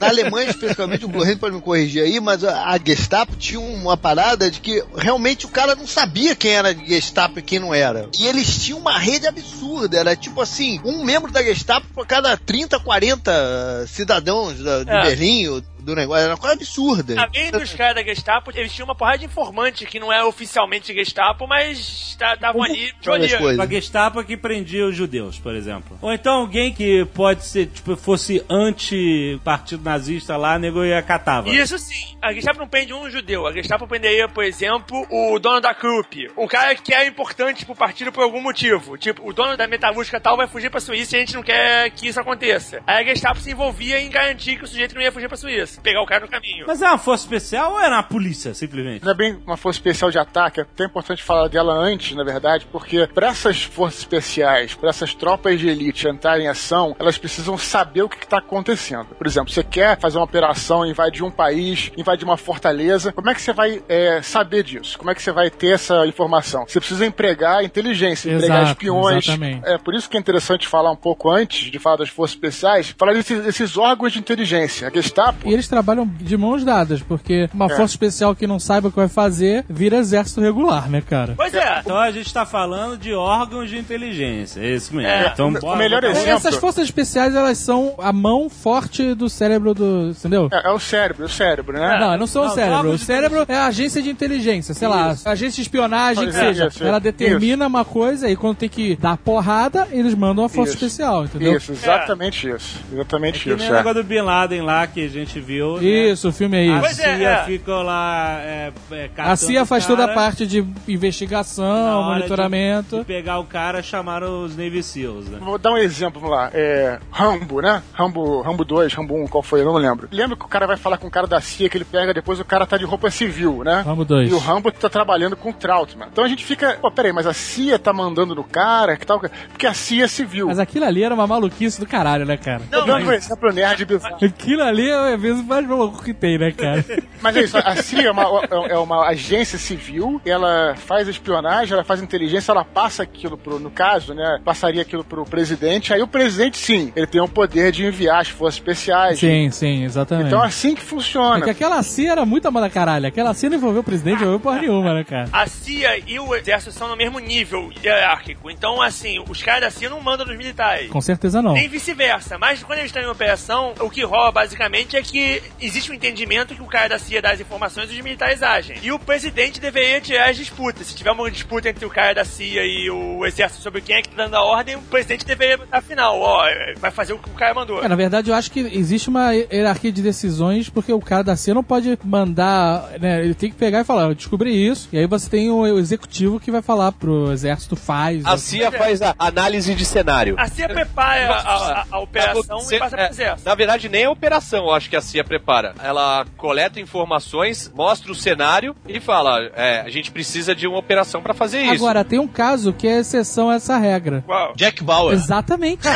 Na Alemanha, especialmente, o Blue pode me corrigir aí, mas a Gestapo tinha uma parada de que realmente o cara não sabia quem era Gestapo e quem não era. E eles tinham uma rede absurda. Era tipo assim, um membro da Gestapo por cada 30, 40 cidadãos da- de É. Berlim, ou do negócio. Era uma coisa absurda. Além dos caras da Gestapo, eles tinham uma porrada de informante que não é oficialmente Gestapo, mas estavam ali de Várias olho. coisas. A Gestapo que prendia os judeus, por exemplo. Ou então alguém que pode ser, tipo, fosse anti-partido nazista lá, nego ia catava. Isso sim. A Gestapo não prende um judeu. A Gestapo prenderia, por exemplo, o dono da Krupp. O cara que é importante pro partido por algum motivo. Tipo, o dono da metalúrgica tal vai fugir pra Suíça e a gente não quer que isso aconteça. Aí a Gestapo se envolvia em garantir que o sujeito não ia fugir pra Suíça. Pegar o cara no caminho. Mas é uma força especial ou era uma polícia, simplesmente? Não é bem uma força especial de ataque, é até importante falar dela antes, na verdade, porque para essas forças especiais, para essas tropas de elite entrarem em ação, elas precisam saber o que está acontecendo. Por exemplo, você quer fazer uma operação, invadir um país, invadir uma fortaleza, como é que você vai é, saber disso? Como é que você vai ter essa informação? Você precisa empregar inteligência, empregar Exato, espiões. exatamente. É por isso que é interessante falar um pouco antes de falar das forças especiais, falar desses, desses órgãos de inteligência. A Gestapo E eles trabalham de mãos dadas, porque uma É. força especial que não saiba o que vai fazer vira exército regular, né, cara? Pois é. Então a gente tá falando de órgãos de inteligência, é isso mesmo. É. Então, O bora melhor botar- exemplo- Essas forças especiais, elas são a mão forte do cérebro do. Entendeu? é, é o cérebro, o cérebro, né? Não, não são o Não, cérebro. órgãos O de cérebro é a agência de inteligência, sei lá, agência de espionagem que Isso, seja. isso, Ela determina uma coisa e quando tem que dar porrada, eles mandam uma força Isso. especial, entendeu? Isso, exatamente isso. Exatamente Que isso. nem o é. negócio do Bin Laden lá que a gente viu. né? Isso, o filme é A isso. Pois é, CIA é. ficou lá. É, é, A CIA faz toda a parte de Na investigação, hora monitoramento. De, de pegar o cara, chamaram os Navy SEAls, né? Vou dar um exemplo, vamos lá. É, Rambo, né? Rambo, Rambo 2, Rambo 1, qual foi? Eu não lembro. Lembra que o cara vai falar com o cara da CIA que ele pega, depois o cara tá de roupa civil, né? Rambo 2. E o Rambo tá trabalhando com o Trautmann. Então a gente fica, pô, peraí, mas a CIA tá mandando no cara, que tal? Porque a CIA é civil. Mas aquilo ali era uma maluquice do caralho, né, cara? Tô dando um exemplo nerd bizarro. Aquilo ali é o vezes mais maluco que tem, né, cara? Mas é isso, a CIA é uma, é uma agência civil, ela faz espionagem, ela faz inteligência, ela passa aquilo pro, no caso, né, passaria aquilo pro presidente, aí o presidente, sim, ele tem o poder de enviar as forças especiais. sim, sim, exatamente. Então é assim que É funciona. que aquela CIA era muito a mão da caralho. Aquela CIA não envolveu o presidente, não envolveu porra nenhuma, né, cara? A CIA e o exército são no mesmo nível hierárquico. Então, assim, os caras da CIA não mandam nos militares. Com certeza não. Nem vice-versa. Mas quando eles estão em operação, o que rola basicamente é que existe um entendimento que o cara da CIA dá as informações e os militares agem. E o presidente deveria tirar as disputas. Se tiver uma disputa entre o cara da CIA e o exército sobre quem é que tá dando a ordem, o presidente deveria, afinal, ó, vai fazer o que o cara mandou. É, na verdade, eu acho que existe uma hierarquia de decisões, porque o cara da CIA não pode mandar, né? Ele tem que pegar e falar, eu descobri isso, e aí você tem o executivo que vai falar pro exército, faz. A CIA faz a análise de cenário. A CIA prepara a, a- a operação Você- e passa é, pro exército. Na verdade, nem a operação eu acho que a CIA prepara. Ela coleta informações, mostra o cenário e fala: é, a gente precisa de uma operação pra fazer isso. Agora, tem um caso que é exceção a essa regra. Uau. Jack Bauer. Exatamente.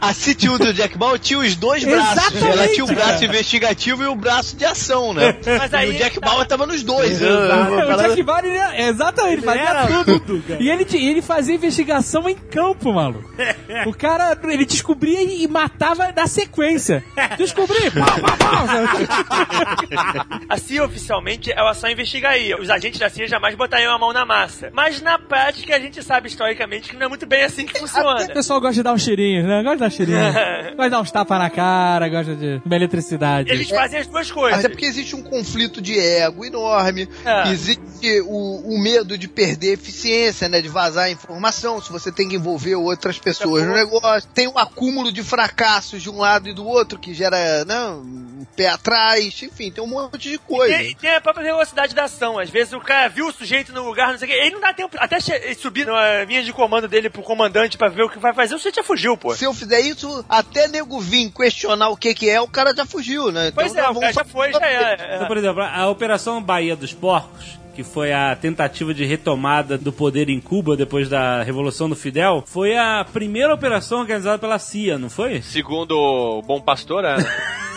A CTU do Jack Bauer tinha os dois braços. Exatamente, Ela tinha o braço cara. investigativo e o braço de ação, né? Mas aí e o Jack tá- Bauer tava nos dois. né? o Jack Bauer, ele, é- exatamente, ele fazia era tudo. cara. e ele, ele fazia investigação em campo, maluco. O cara, ele descobria e e matava na sequência. Descobri! Pau, pau, pau. A CIA oficialmente ela só investigaria. Os agentes da CIA jamais botariam a mão na massa. Mas na prática a gente sabe historicamente que não é muito bem assim que O funciona. pessoal gosta de dar uns cheirinhos, né? Gosta de dar cheirinhos. gosta de dar uns tapas na cara, gosta de uma eletricidade. Eles fazem as duas coisas. Até porque existe um conflito de ego enorme, É. existe o, o medo de perder eficiência, né? De vazar informação, se você tem que envolver outras pessoas no negócio. Tem um acúmulo de fracassos de um lado e do outro que gera, né? Um pé atrás, enfim, tem um monte de coisa. Tem, tem a própria velocidade da ação. Às vezes o cara viu o sujeito no lugar, não sei o que, ele não dá tempo até subir na linha de comando dele pro comandante pra ver o que vai fazer, o sujeito já fugiu, pô. Se eu fizer isso, até nego vir questionar o que que é, o cara já fugiu, né? Pois é, o cara já foi, já é. Então, por exemplo, a Operação Baía dos Porcos, que foi a tentativa de retomada do poder em Cuba depois da Revolução do Fidel, foi a primeira operação organizada pela CIA, não foi? Segundo o Bom Pastor, é.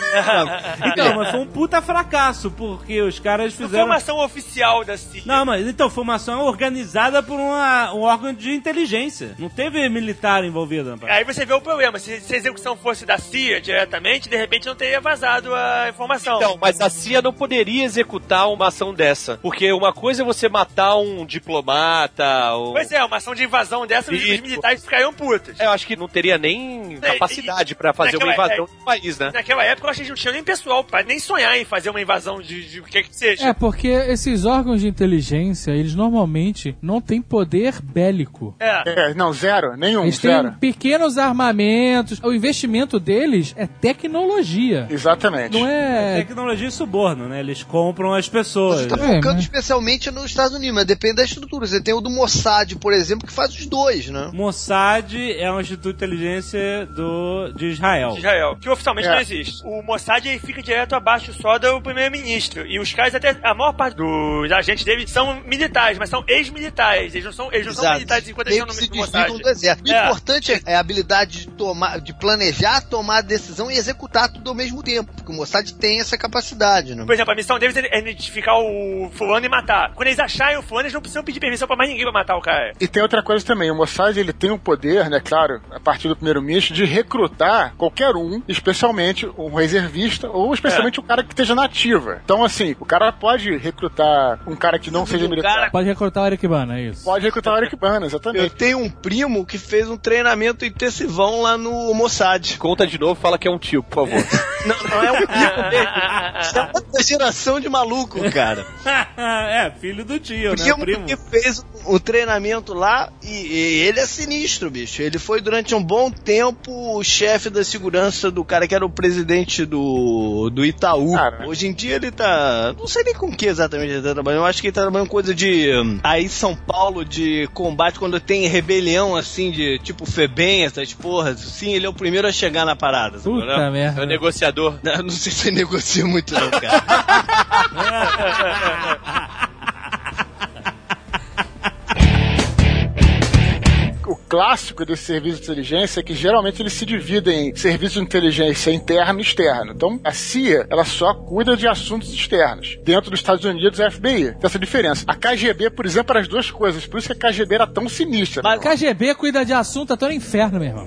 Então, mas foi um puta fracasso, porque os caras Não foi fizeram. uma ação oficial da CIA. Não, mas então, foi uma ação organizada por uma- um órgão de inteligência. Não teve militar envolvido, rapaz. Aí você vê o problema. Se, se a execução fosse da CIA diretamente, de repente não teria vazado a informação. Então, mas a CIA não poderia executar uma ação dessa. Porque uma coisa é você matar um diplomata. Ou... Pois é, uma ação de invasão dessa, os Isso. militares ficariam putos. Eu acho que não teria nem É, capacidade pra fazer uma invasão do país, né? Naquela época eu acho eles não tinham nem pessoal pra nem sonhar em fazer uma invasão de, de o que que seja. É, porque esses órgãos de inteligência, eles normalmente não têm poder bélico. É. É, não, zero, nenhum, Eles têm zero. pequenos armamentos. O investimento deles é tecnologia. Exatamente. Não é. Tecnologia e suborno, né? Eles compram as pessoas. Você tá É, focando mas- especialmente nos Estados Unidos, mas depende da estrutura. Você tem o do Mossad, por exemplo, que faz os dois, né? Mossad é um instituto de inteligência do, de Israel. de Israel, que oficialmente É. não existe. O Mossad ele fica direto abaixo só do primeiro-ministro. E os caras, até a maior parte dos agentes dele são militares, mas são ex-militares. Eles não são, eles não são militares enquanto eles estão no se Mossad. do exército. O É. importante é a habilidade de, tomar, de planejar, tomar a decisão e executar tudo ao mesmo tempo. Porque o Mossad tem essa capacidade, né? Por exemplo, a missão deles é identificar o fulano e matar. Quando eles acharem o fulano, eles não precisam pedir permissão pra mais ninguém pra matar o cara. E tem outra coisa também, o Mossad ele tem o poder, né, claro, a partir do primeiro-ministro, de recrutar qualquer um, especialmente um reservista ou especialmente É. um cara que esteja na ativa. Então, assim, o cara pode recrutar um cara que não seja militar. Pode recrutar o Eric Bana, é isso. Pode recrutar o Eric Bana, Eu exatamente. tenho um primo que fez um treinamento intensivão lá no Mossad. Conta de novo, fala que é um tio, por favor. Não, não é um primo dele. Isso é outra geração de maluco, cara. é, filho do tio, né? Primo, Primo. que fez o treinamento lá e, e ele é sinistro, bicho. Ele foi durante um bom tempo o chefe da segurança do cara que era o presidente do, do Itaú. Cara. Hoje em dia ele tá. Não sei nem com que exatamente ele tá trabalhando. Eu acho que ele tá trabalhando com coisa de. Aí São Paulo, de combate, quando tem rebelião assim, de tipo Febem, essas porras. Sim, ele é o primeiro a chegar na parada. sabe, Puta né? É o merda. negociador. Não, não sei se ele negocia muito, não, cara. clássico desse serviço de inteligência é que geralmente eles se dividem em serviço de inteligência interno e externo. Então, a CIA, ela só cuida de assuntos externos. Dentro dos Estados Unidos, é a FBI. Tem essa diferença. A KGB, por exemplo, era as duas coisas. Por isso que a KGB era tão sinistra. Mas KGB cuida de assunto até no inferno, meu irmão.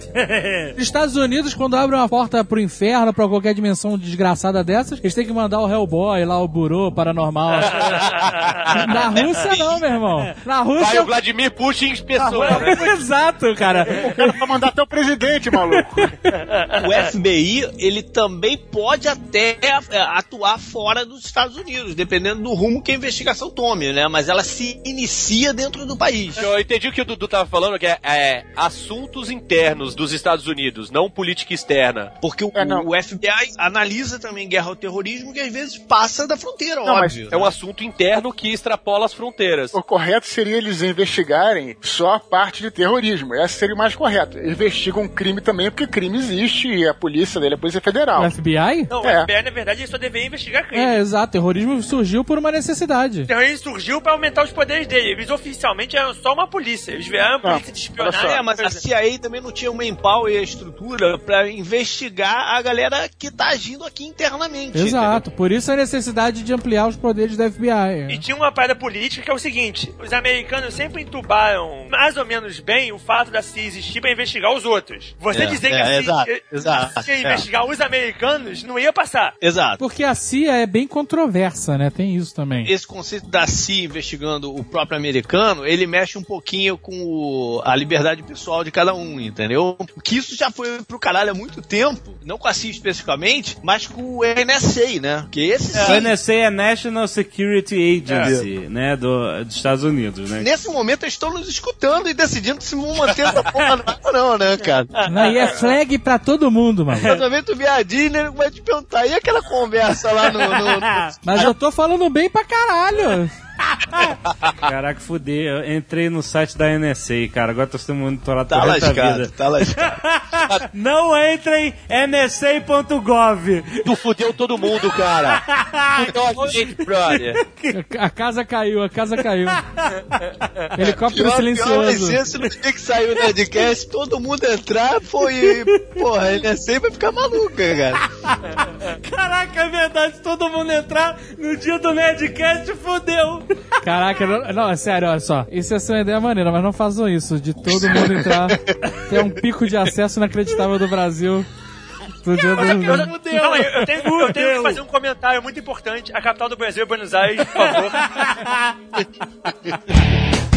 Os Estados Unidos, quando abrem uma porta pro inferno, pra qualquer dimensão desgraçada dessas, eles têm que mandar o Hellboy lá, o Burô, paranormal. Na Rússia, não, meu irmão. Na Vai Rússia. o Vladimir Putin em pessoa, né? Exato, cara. O cara vai mandar até o presidente, maluco. o FBI, ele também pode até é, atuar fora dos Estados Unidos, dependendo do rumo que a investigação tome, né? Mas ela se inicia dentro do país. Eu entendi o que o Dudu tava falando, que é, é assuntos internos dos Estados Unidos, não política externa. Porque o, É, o FBI analisa também guerra ao terrorismo que às vezes passa da fronteira, Não, mas óbvio. É um assunto interno que extrapola as fronteiras. O correto seria eles investigarem só a parte de terrorismo. Essa seria o mais correto. Investigam crime também, porque crime existe e a polícia dele é a Polícia Federal. O FBI? Não, o É. FBI, na verdade, ele só deveria investigar crime. É, exato. Terrorismo surgiu por uma necessidade. O terrorismo surgiu pra aumentar os poderes dele. Eles oficialmente eram só uma polícia. Eles vieram Não, polícia de espionagem. É, mas a CIA também não tinha o manpower e a estrutura pra investigar a galera que tá agindo aqui internamente. Exato. Por isso a necessidade de ampliar os poderes da E FBI. tinha uma parada política que é o seguinte: os americanos sempre entubaram mais ou menos bem o fato da CIA existir pra investigar os outros. Você É, dizer que é, a CIA, exato, a exato, CIA é. investigar os americanos não ia passar. Exato. Porque a CIA é bem controversa, né? Tem isso também. Esse conceito da CIA investigando o próprio americano, ele mexe um pouquinho com o- a liberdade pessoal de cada um, entendeu? Que isso já foi pro caralho há muito tempo, não com a CIA especificamente, mas com o NSA, né? Que esse O sim, NSA é National Security Agency, né? Do, dos Estados Unidos, né? nesse momento eles estão nos escutando e decidindo se vão manter essa porra não, né, cara? Não, e é flag pra todo mundo, mano. Casamento viadinho, né? Vai te perguntar, e aquela conversa lá no. no- no- Mas eu tô falando bem pra caralho. Caraca, fudei. Eu entrei no site da NSA, cara. Agora tô sendo monitorado Tá lascado, vida. tá lascado. Não entrem nsa.gov. Tu fudeu todo mundo, cara. Fudeu a gente, brother. A casa caiu, a casa caiu. Helicóptero Pior, pior silencioso. ser se no dia que saiu o Nerdcast, todo mundo entrar, pô, e, porra, é sempre vai ficar maluca, cara. Caraca, é verdade. Todo mundo entrar no dia do Nerdcast, fodeu. Caraca, não, não, é sério, olha só. Isso ia ser uma ideia maneira, mas não façam isso. De todo mundo entrar. Ter um pico de acesso inacreditável do Brasil. Do dia é eu, do... eu, não, eu, eu tenho, eu tenho que fazer um comentário muito importante. A capital do Brasil é Buenos Aires, por favor.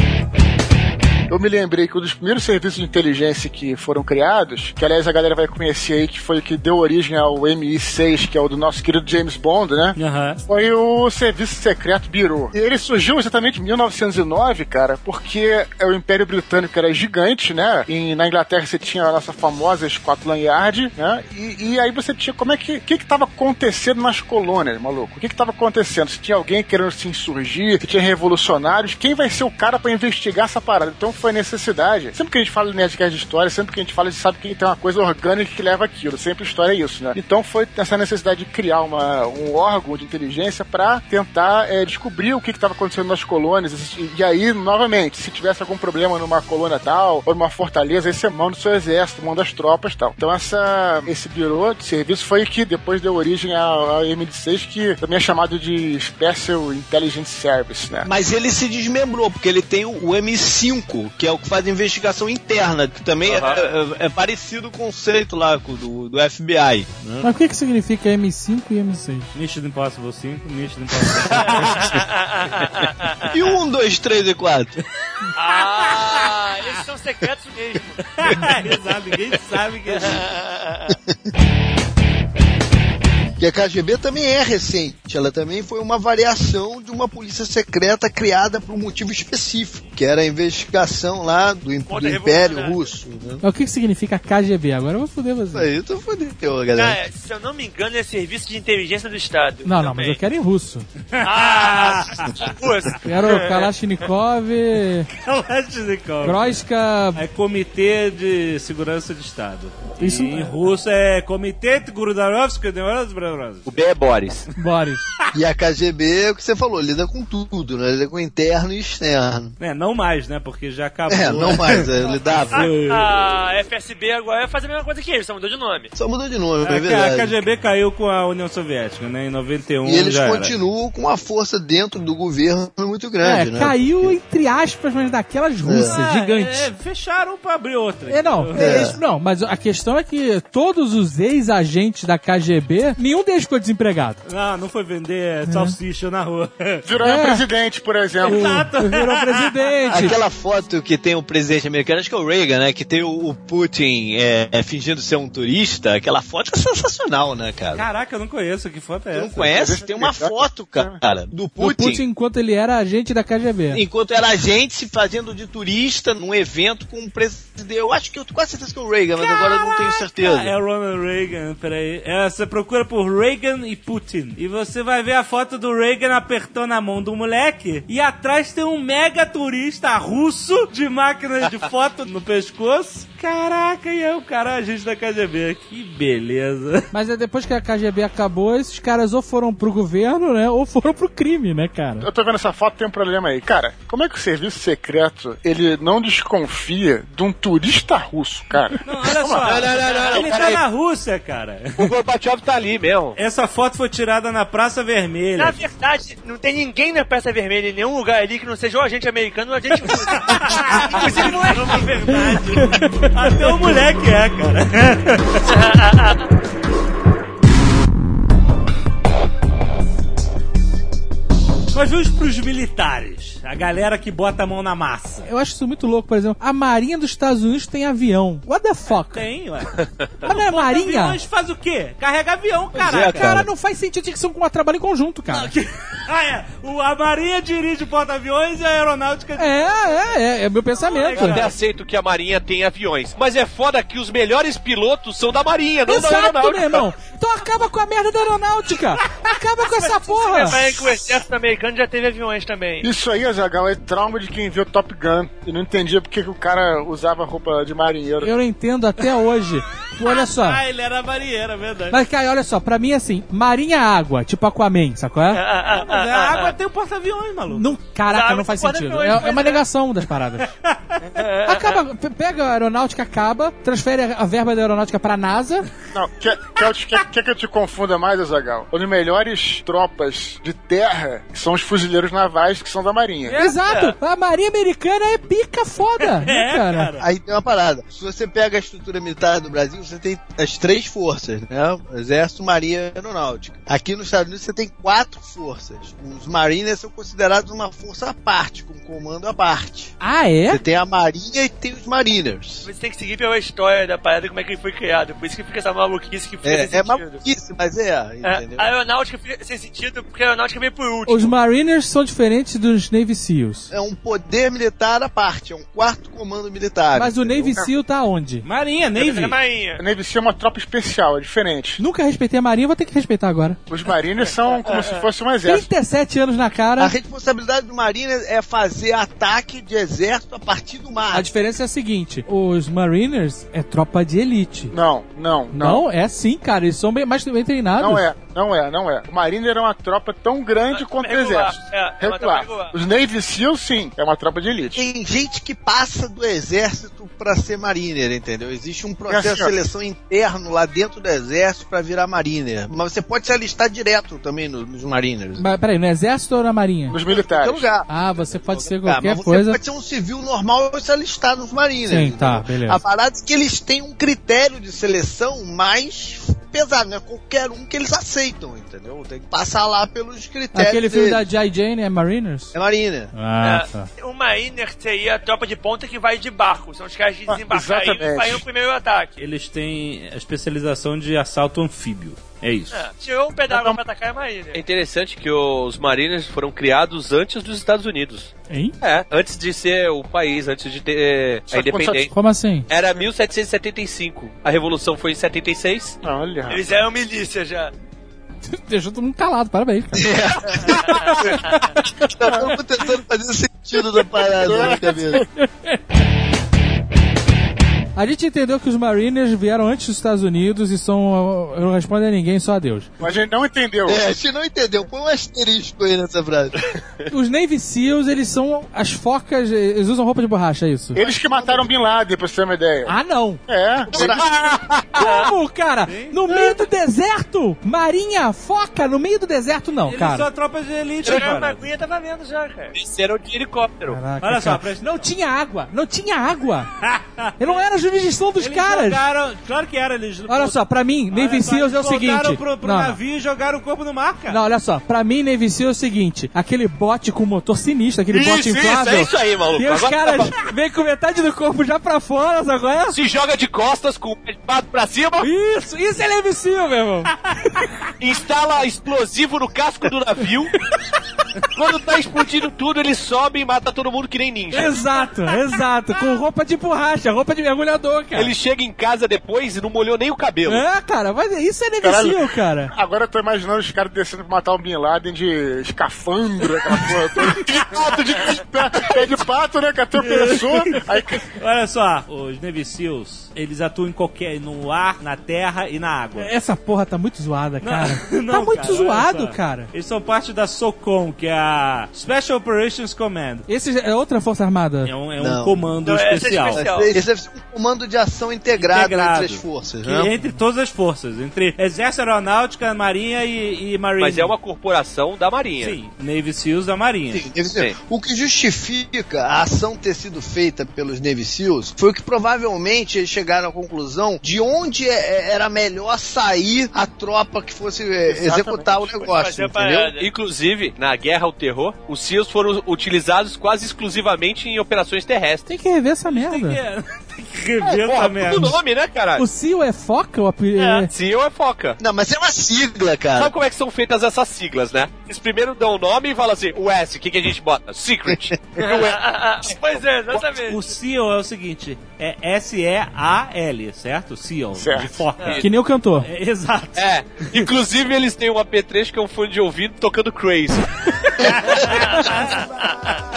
Eu me lembrei que um dos primeiros serviços de inteligência que foram criados, que aliás a galera vai conhecer aí, que foi o que deu origem ao MI6, que é o do nosso querido James Bond, né? Aham. Foi o Serviço Secreto Bureau. E ele surgiu exatamente em 1909, cara, porque é o Império Britânico era gigante, né? E na Inglaterra você tinha a nossa famosa Scotland Yard, né? E, e aí você tinha como é que. O que que tava acontecendo nas colônias, maluco? O que que tava acontecendo? Se tinha alguém querendo se insurgir, se tinha revolucionários, quem vai ser o cara pra investigar essa parada? Então foi necessidade. Sempre que a gente fala de Nerdcast de história, sempre que a gente fala, a gente sabe que tem uma coisa orgânica que leva aquilo. Sempre história é isso, né? Então foi essa necessidade de criar uma, um órgão de inteligência para tentar é, descobrir o que estava acontecendo nas colônias. E, e, aí, novamente, se tivesse algum problema numa colônia tal, ou numa fortaleza, aí você manda o seu exército, manda as tropas tal. Então essa, esse birô de serviço foi que depois deu origem ao, M16, que também é chamado de Special Intelligence Service, né? Mas ele se desmembrou, porque ele tem o M5, que é o que faz investigação interna, que também uhum. é, é, é, parecido o conceito lá do, do FBI. Né? Mas o que, é que significa M5 e M6? Mission Impossible 5, Mission Impossible 5. e o 1, 2, 3 e 4? Ah, esses são secretos mesmo. Exato, ninguém sabe que é. Que a KGB também é recente. Ela também foi uma variação de uma polícia secreta criada por um motivo específico, que era a investigação lá do, do Império Russo. Né? O que, que significa KGB? Agora eu vou foder você. aí, tu fodeu, galera. Cara, se eu não me engano, é Serviço de Inteligência do Estado. Não, não, mas também. eu quero em russo. Ah, russo. Quero Kalashnikov, Kalashnikov. Groiska. É Comitê de Segurança de Estado. Isso e em russo é Comitê Grudarovsky O B é Boris. Boris. E a KGB é o que você falou, lida com tudo, né? Lida com interno e externo. É, não mais, né? Porque já acabou. É, não mais, é, lidava. A, a FSB agora fazer a mesma coisa que eles, só mudou de nome. Só mudou de nome, é, É, que a verdade. KGB caiu com a União Soviética, né? Em 91 E eles já era. continuam com uma força dentro do governo muito grande, É, né? caiu entre aspas, mas daquelas russas, Ah, gigantes. É, fecharam pra abrir outra. É, não, É. é isso não, mas a questão é que todos os ex-agentes da KGB, nenhum deles ficou desempregado. Não, não foi vender salsicha na rua. Virou É. presidente, por exemplo. Exato. Virou presidente. Aquela foto que tem o presidente americano, acho que é o Reagan, né? Que tem o, Putin é, é, fingindo ser um turista. Aquela foto é sensacional, né, cara? Caraca, eu não conheço. Que foto é essa? não conhece? Tem uma foto, cara, do O Putin. Putin enquanto ele era agente da KGB. Enquanto era gente se fazendo de turista num evento com um presidente. Eu acho que eu tô quase certeza que é o Reagan, mas agora eu não tenho certeza. É o Ronald Reagan, peraí. É, você procura por Reagan e Putin. E você vai ver a foto do Reagan apertando a mão do moleque. E atrás tem um mega turista russo de máquina de foto no pescoço. Caraca, e é o cara agente da KGB. Que beleza. Mas é depois que a KGB acabou, esses caras ou foram pro governo, né? Ou foram pro crime, né, cara? Eu tô vendo essa foto, tem um problema aí. Cara, como é que o serviço secreto, ele não desconfia de um turista russo, cara? Não, olha só. Ele tá na Rússia, cara. O Gorbachev tá ali mesmo. Essa foto foi tirada na Praça Vermelha. Na verdade, não tem ninguém na Praça Vermelha em nenhum lugar ali que não seja o agente americano ou agente. Inclusive não é verdade. Até o moleque é, cara. Nós vamos pros militares. A galera que bota a mão na massa. Eu acho isso muito louco, por exemplo. A Marinha dos Estados Unidos tem avião. What the fuck? Tem, ué. Mas não é Marinha? Aviões faz o quê? Carrega avião, é, caraca. Cara, não faz sentido. Tinha que ser um trabalho em conjunto, cara. Ah, é. O, a Marinha dirige o porta-aviões e a aeronáutica... É, é, é. É meu pensamento. Eu até aceito que a Marinha tem aviões. Mas é foda que os melhores pilotos são da Marinha, não da Exato, aeronáutica. meu irmão. Então acaba com a merda da aeronáutica. Acaba com essa porra. Lembrem que o exército americano já teve aviões também. Isso aí, Azagal, é trauma de quem viu Top Gun e não entendia porque que o cara usava roupa de marinheiro. Eu não entendo até hoje. Olha só. Ah, ele era marinheiro, é verdade. Mas, cara, olha só, pra mim, assim, marinha água, tipo Aquaman, sacou? É? Ah, ah, A água tem o porta-aviões, maluco. Não, caraca, não faz sentido. É, é uma é. negação das paradas. Acaba, pe- pega a aeronáutica, acaba, transfere a verba da aeronáutica pra NASA. Não, quer, quer, quer, quer que eu te confunda mais, Azagal? As melhores tropas de terra são os fuzileiros navais que são da Marinha. Exato. A Marinha Americana é pica foda, né, É, cara? cara. Aí tem uma parada. Se você pega a estrutura militar do Brasil, você tem as três forças, né? Exército, Marinha e Aeronáutica. Aqui nos Estados Unidos você tem quatro forças. Os Mariners são considerados uma força à parte, com comando à parte. Ah, é? Você tem a Marinha e tem os Mariners. Você tem que seguir pela história da parada, como é que ele foi criado. Por isso que fica essa maluquice que fica É, sem é sentido. maluquice, mas é, É, entendeu? a aeronáutica fica sem sentido porque a aeronáutica veio por último. Os Mariners são diferentes dos Navy SEALs. É um poder militar à parte, é um quarto comando militar. Mas o? Navy SEAL tá onde? Marinha, Navy. É Marinha. A Navy Seal é uma tropa especial, é diferente. Nunca respeitei a Marinha, vou ter que respeitar agora. Os Mariners são como se fosse um exército. 37 anos na A cara. responsabilidade do Mariner é fazer ataque de exército a partir do mar. A diferença é a seguinte: os Mariners é tropa de elite. Não, não, não. Não, é sim, cara. Eles são bem, mais bem treinados. Não é, não é, não é. O Mariner é uma tropa tão grande quanto o tropa regular, é, é regular. Os Navy Seal, sim, é uma tropa de elite. Tem gente que passa do exército pra ser mariner, entendeu? Existe um processo É assim, de seleção interno lá dentro do exército pra virar mariner. Mas você pode se alistar direto também no- nos mariners. Mas peraí, no exército ou na marinha? Nos militares. lugar. Ah, você pode ser Ah, qualquer mas você coisa. pode ser um civil normal e se alistar nos mariners. Sim, entendeu? tá, beleza. A parada é que eles têm um critério de seleção mais pesado, não é qualquer um que eles aceitam, entendeu? Tem que passar lá pelos critérios. Aquele filme da deles. J. Jane é Mariners? É mariner. Ah, É, tá. O Mariner seria a tropa de ponta que vai de barco. São os caras que Ah, desembarcariam e exatamente. fariam o primeiro ataque. Eles têm a especialização de assalto anfíbio. É isso. É, tirou um pedaço pra atacar é Mariner. É interessante que os Mariners foram criados antes dos Estados Unidos. Hein? É, antes de ser o país, antes de ter Só a independência. Como assim? Era 1775. A Revolução foi em 76. Olha. Eles eram milícia já. Deixou todo mundo calado, parabéns. Cara. Tá todo mundo tentando fazer sentido da parada na cabeça. A gente entendeu que os Mariners vieram antes dos Estados Unidos e são. Eu não respondo a ninguém, só a Deus. Mas a gente não entendeu. É, se não entendeu, põe um asterisco aí nessa frase. Os Navy SEAls, eles são as focas. Eles usam roupa de borracha, é isso? Eles que mataram Bin Laden, pra você ter uma ideia. Ah, não! É. Como, cara? No meio do deserto? Marinha, foca no meio do deserto, não, Eles são cara. a tropa de elite, A cara. aguinha tava vendo já, cara. Desceram de helicóptero. Caraca, Olha só, cara. Não tinha água, não tinha água. Eu não era a jurisdição dos Eles caras. jogaram... Claro que era, eles... Olha só, pra mim, Olha Navy só, Seals é o eles voltaram seguinte. pro, pro Não, não. navio e jogaram o corpo no mar, cara. Não, olha só, pra mim, Navy Seal é o seguinte: aquele bote com motor sinistro, aquele bote Isso, isso, inflável. é isso aí, maluco. E os Agora caras vêm com metade do corpo já pra fora, sabe qual é? se joga de costas com o pé de pato pra cima, Isso, isso é Navy Seal, meu irmão. instala explosivo no casco do navio. Quando tá explodindo tudo, ele sobe e mata todo mundo que nem ninja. exato, exato. Com roupa de borracha, roupa de mergulhador, cara. Ele chega em casa depois e não molhou nem o cabelo. É, cara, mas isso é. Seal, cara. Agora eu tô imaginando os caras descendo pra matar o Bin Laden de escafandro, aquela porra toda. pato de de pato, né? Que atropelou. Aí, Olha só, os Navy Seals, eles atuam em qualquer... no ar, na terra e na água. Essa porra tá muito zoada, cara. Não, tá muito cara, zoado, cara. Eles são parte da SOCOM, que é a Special Operations Command. Esse é outra força armada. É um, é um Não. comando Não, essa é especial. especial. Esse deve ser um comando de ação integrado, Integrado. entre as forças, Que né? entre todas as forças, entre Exército Aeronáutica, Marinha e, e Marine. Mas é uma corporação da Marinha. Sim, Navy Seals da Marinha. Sim, deve ser. Sim. O que justifica a ação ter sido feita pelos Navy SEALs foi que provavelmente eles chegaram à conclusão de onde é- era melhor sair a tropa que fosse é, executar o negócio, entendeu? Inclusive, na Guerra ao Terror, os SEALs foram utilizados quase exclusivamente em operações terrestres. Tem que rever essa merda. Tem que, tem que rever essa Porra, merda. tudo nome, né, caralho? O Seal é foca? O é- SEAL é foca. Não, mas é uma sigla, cara. Sabe como é que são feitas essas siglas, né? Eles primeiro dão o nome e falam assim, o S, o que, que a gente bota? Secret. pois é, exatamente. O SEAL é o seguinte, é S-E-A-L, certo? SEAL, Certo. de foca. Que nem o cantor. É, exato. é, inclusive eles têm um AP3 que é um fone de ouvido tocando Crazy.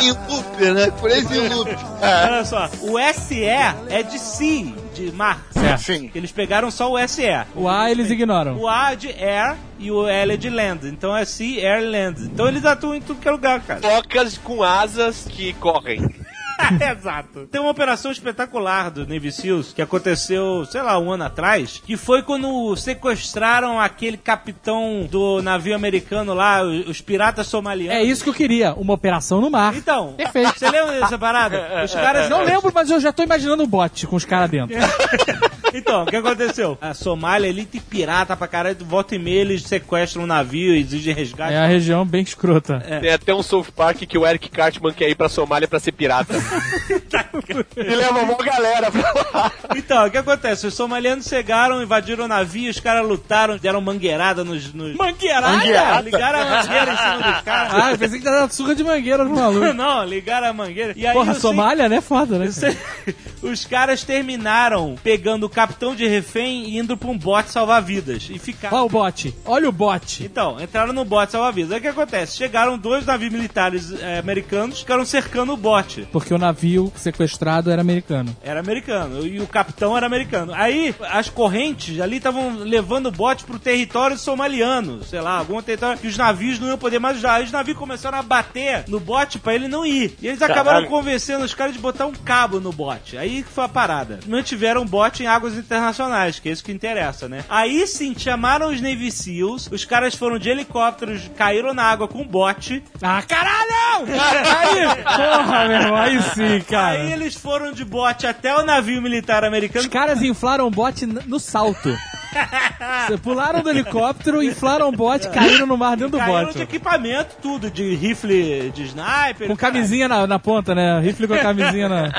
Em loop, né? Crazy loop. Olha só, o SE é de Sea, de mar. Certo. Sim. Eles pegaram só o SE. O A eles ignoram. O A é de air e o L é de land. Então é Sea, Air, Land. Então eles atuam em tudo que é lugar, cara. Focas com asas que correm. Exato. Tem uma operação espetacular do Navy SEALs que aconteceu, sei lá, um ano atrás, que foi quando sequestraram aquele capitão do navio americano lá, os piratas somalianos. É isso que eu queria, uma operação no mar. Então, Perfeito. você lembra dessa parada? Os caras Não lembro, mas eu já tô imaginando o bote com os caras dentro. Então, o que aconteceu? A Somália, ele tem pirata pra caralho, volta e meia eles sequestram um navio e exigem resgate. É a região bem escrota. Tem até um South Park que o Eric Cartman quer ir pra Somália pra ser pirata. e leva uma galera pra lá. Então, o que acontece? Os somalianos chegaram, invadiram o navio, os caras lutaram, deram mangueirada nos... nos... Mangueirada? Ligaram a mangueira em cima dos caras. Ah, eu pensei que era surra de mangueira no maluco. Não, ligaram a mangueira. E aí, Porra, eu sei- Somália, né? Foda, né? cara? Os caras terminaram pegando o capitão de refém indo pra um bote salvar vidas. E ficaram. Olha o bote. Olha o bote. Então, entraram no bote salvar-vidas. Aí o que acontece? Chegaram dois navios militares eh, americanos, ficaram cercando o bote. Porque o navio sequestrado era americano. Era americano. E o capitão era americano. Aí, as correntes ali estavam levando o bote pro território somaliano. Sei lá, algum território que os navios não iam poder mais usar. Aí os navios começaram a bater no bote pra ele não ir. E eles acabaram convencendo os caras de botar um cabo no bote. Aí foi a parada. Mantiveram o bote em águas internacionais, que é isso que interessa, né? Aí sim, chamaram os Navy SEAls. Os caras foram de helicópteros, caíram na água com um bote. Ah, caralho! Aí, porra, meu irmão, aí sim, cara. Aí eles foram de bote até o navio militar americano. Os caras inflaram o bote no salto. Pularam do helicóptero, inflaram o bote, caíram no mar dentro do Caíram de bote. equipamento, tudo, de rifle de sniper. Com camisinha na, na ponta, né? Rifle com a camisinha na,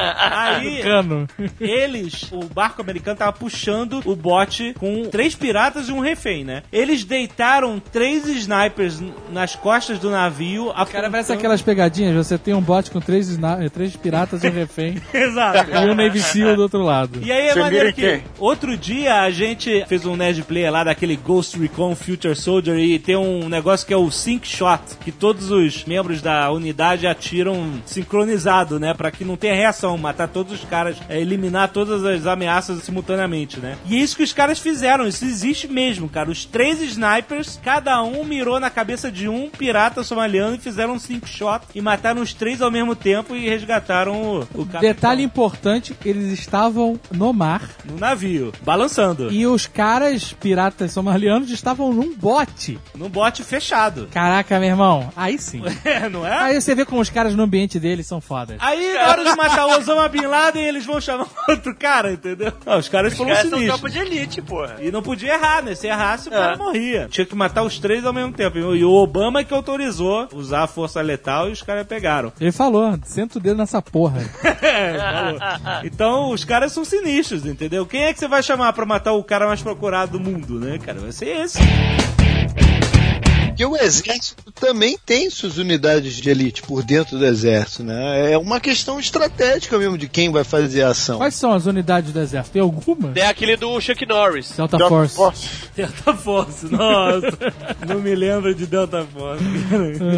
Aí, no cano. eles, o barco americano tava puxando o bote com três piratas e um refém, né? Eles deitaram três snipers nas costas do navio. Cara, parece aquelas pegadinhas, você tem um bote com três, três piratas e um refém, Exato. e um Navy Seal do outro lado. E aí é maneiro que outro dia a gente fez um Nerd Player lá daquele Ghost Recon Future Soldier e tem um negócio que é o Sync Shot, que todos os membros da unidade atiram sincronizado, né? Pra que não tenha reação, matar todos os caras, é, eliminar todas as ameaças simultaneamente, né? E é isso que os caras fizeram, isso existe mesmo, cara. Os três snipers, cada um mirou na cabeça de um pirata somaliano e fizeram um Sync Shot e mataram os três ao mesmo tempo e resgataram o, o Detalhe importante, eles estavam no mar no navio, balançando. e os caras, piratas somalianos, estavam num bote. Num bote fechado. Caraca, meu irmão, aí sim. É, não é? Aí você vê como os caras no ambiente deles são fodas. Aí, na hora de matar o Osama Bin Laden, eles vão chamar outro cara, entendeu? Ah, os caras Os foram caras são sinistros. tropa de elite, porra. E não podia errar, né? Se errasse, o cara morria. Tinha que matar os três ao mesmo tempo. E o Obama é que autorizou usar a força letal e os caras pegaram. Ele falou, senta o dedo nessa porra. É, falou. Então, os caras são sinistros, entendeu? Quem é que você vai chamar pra matar o cara mais procurado do mundo, né, cara? Vai ser esse. Porque o exército também tem suas unidades de elite por dentro do exército, né? É uma questão estratégica mesmo de quem vai fazer a ação. Quais são as unidades do exército? Tem alguma? Tem aquele do Chuck Norris. Delta Delta Force. Force. Delta Force, nossa. não me lembro de Delta Force.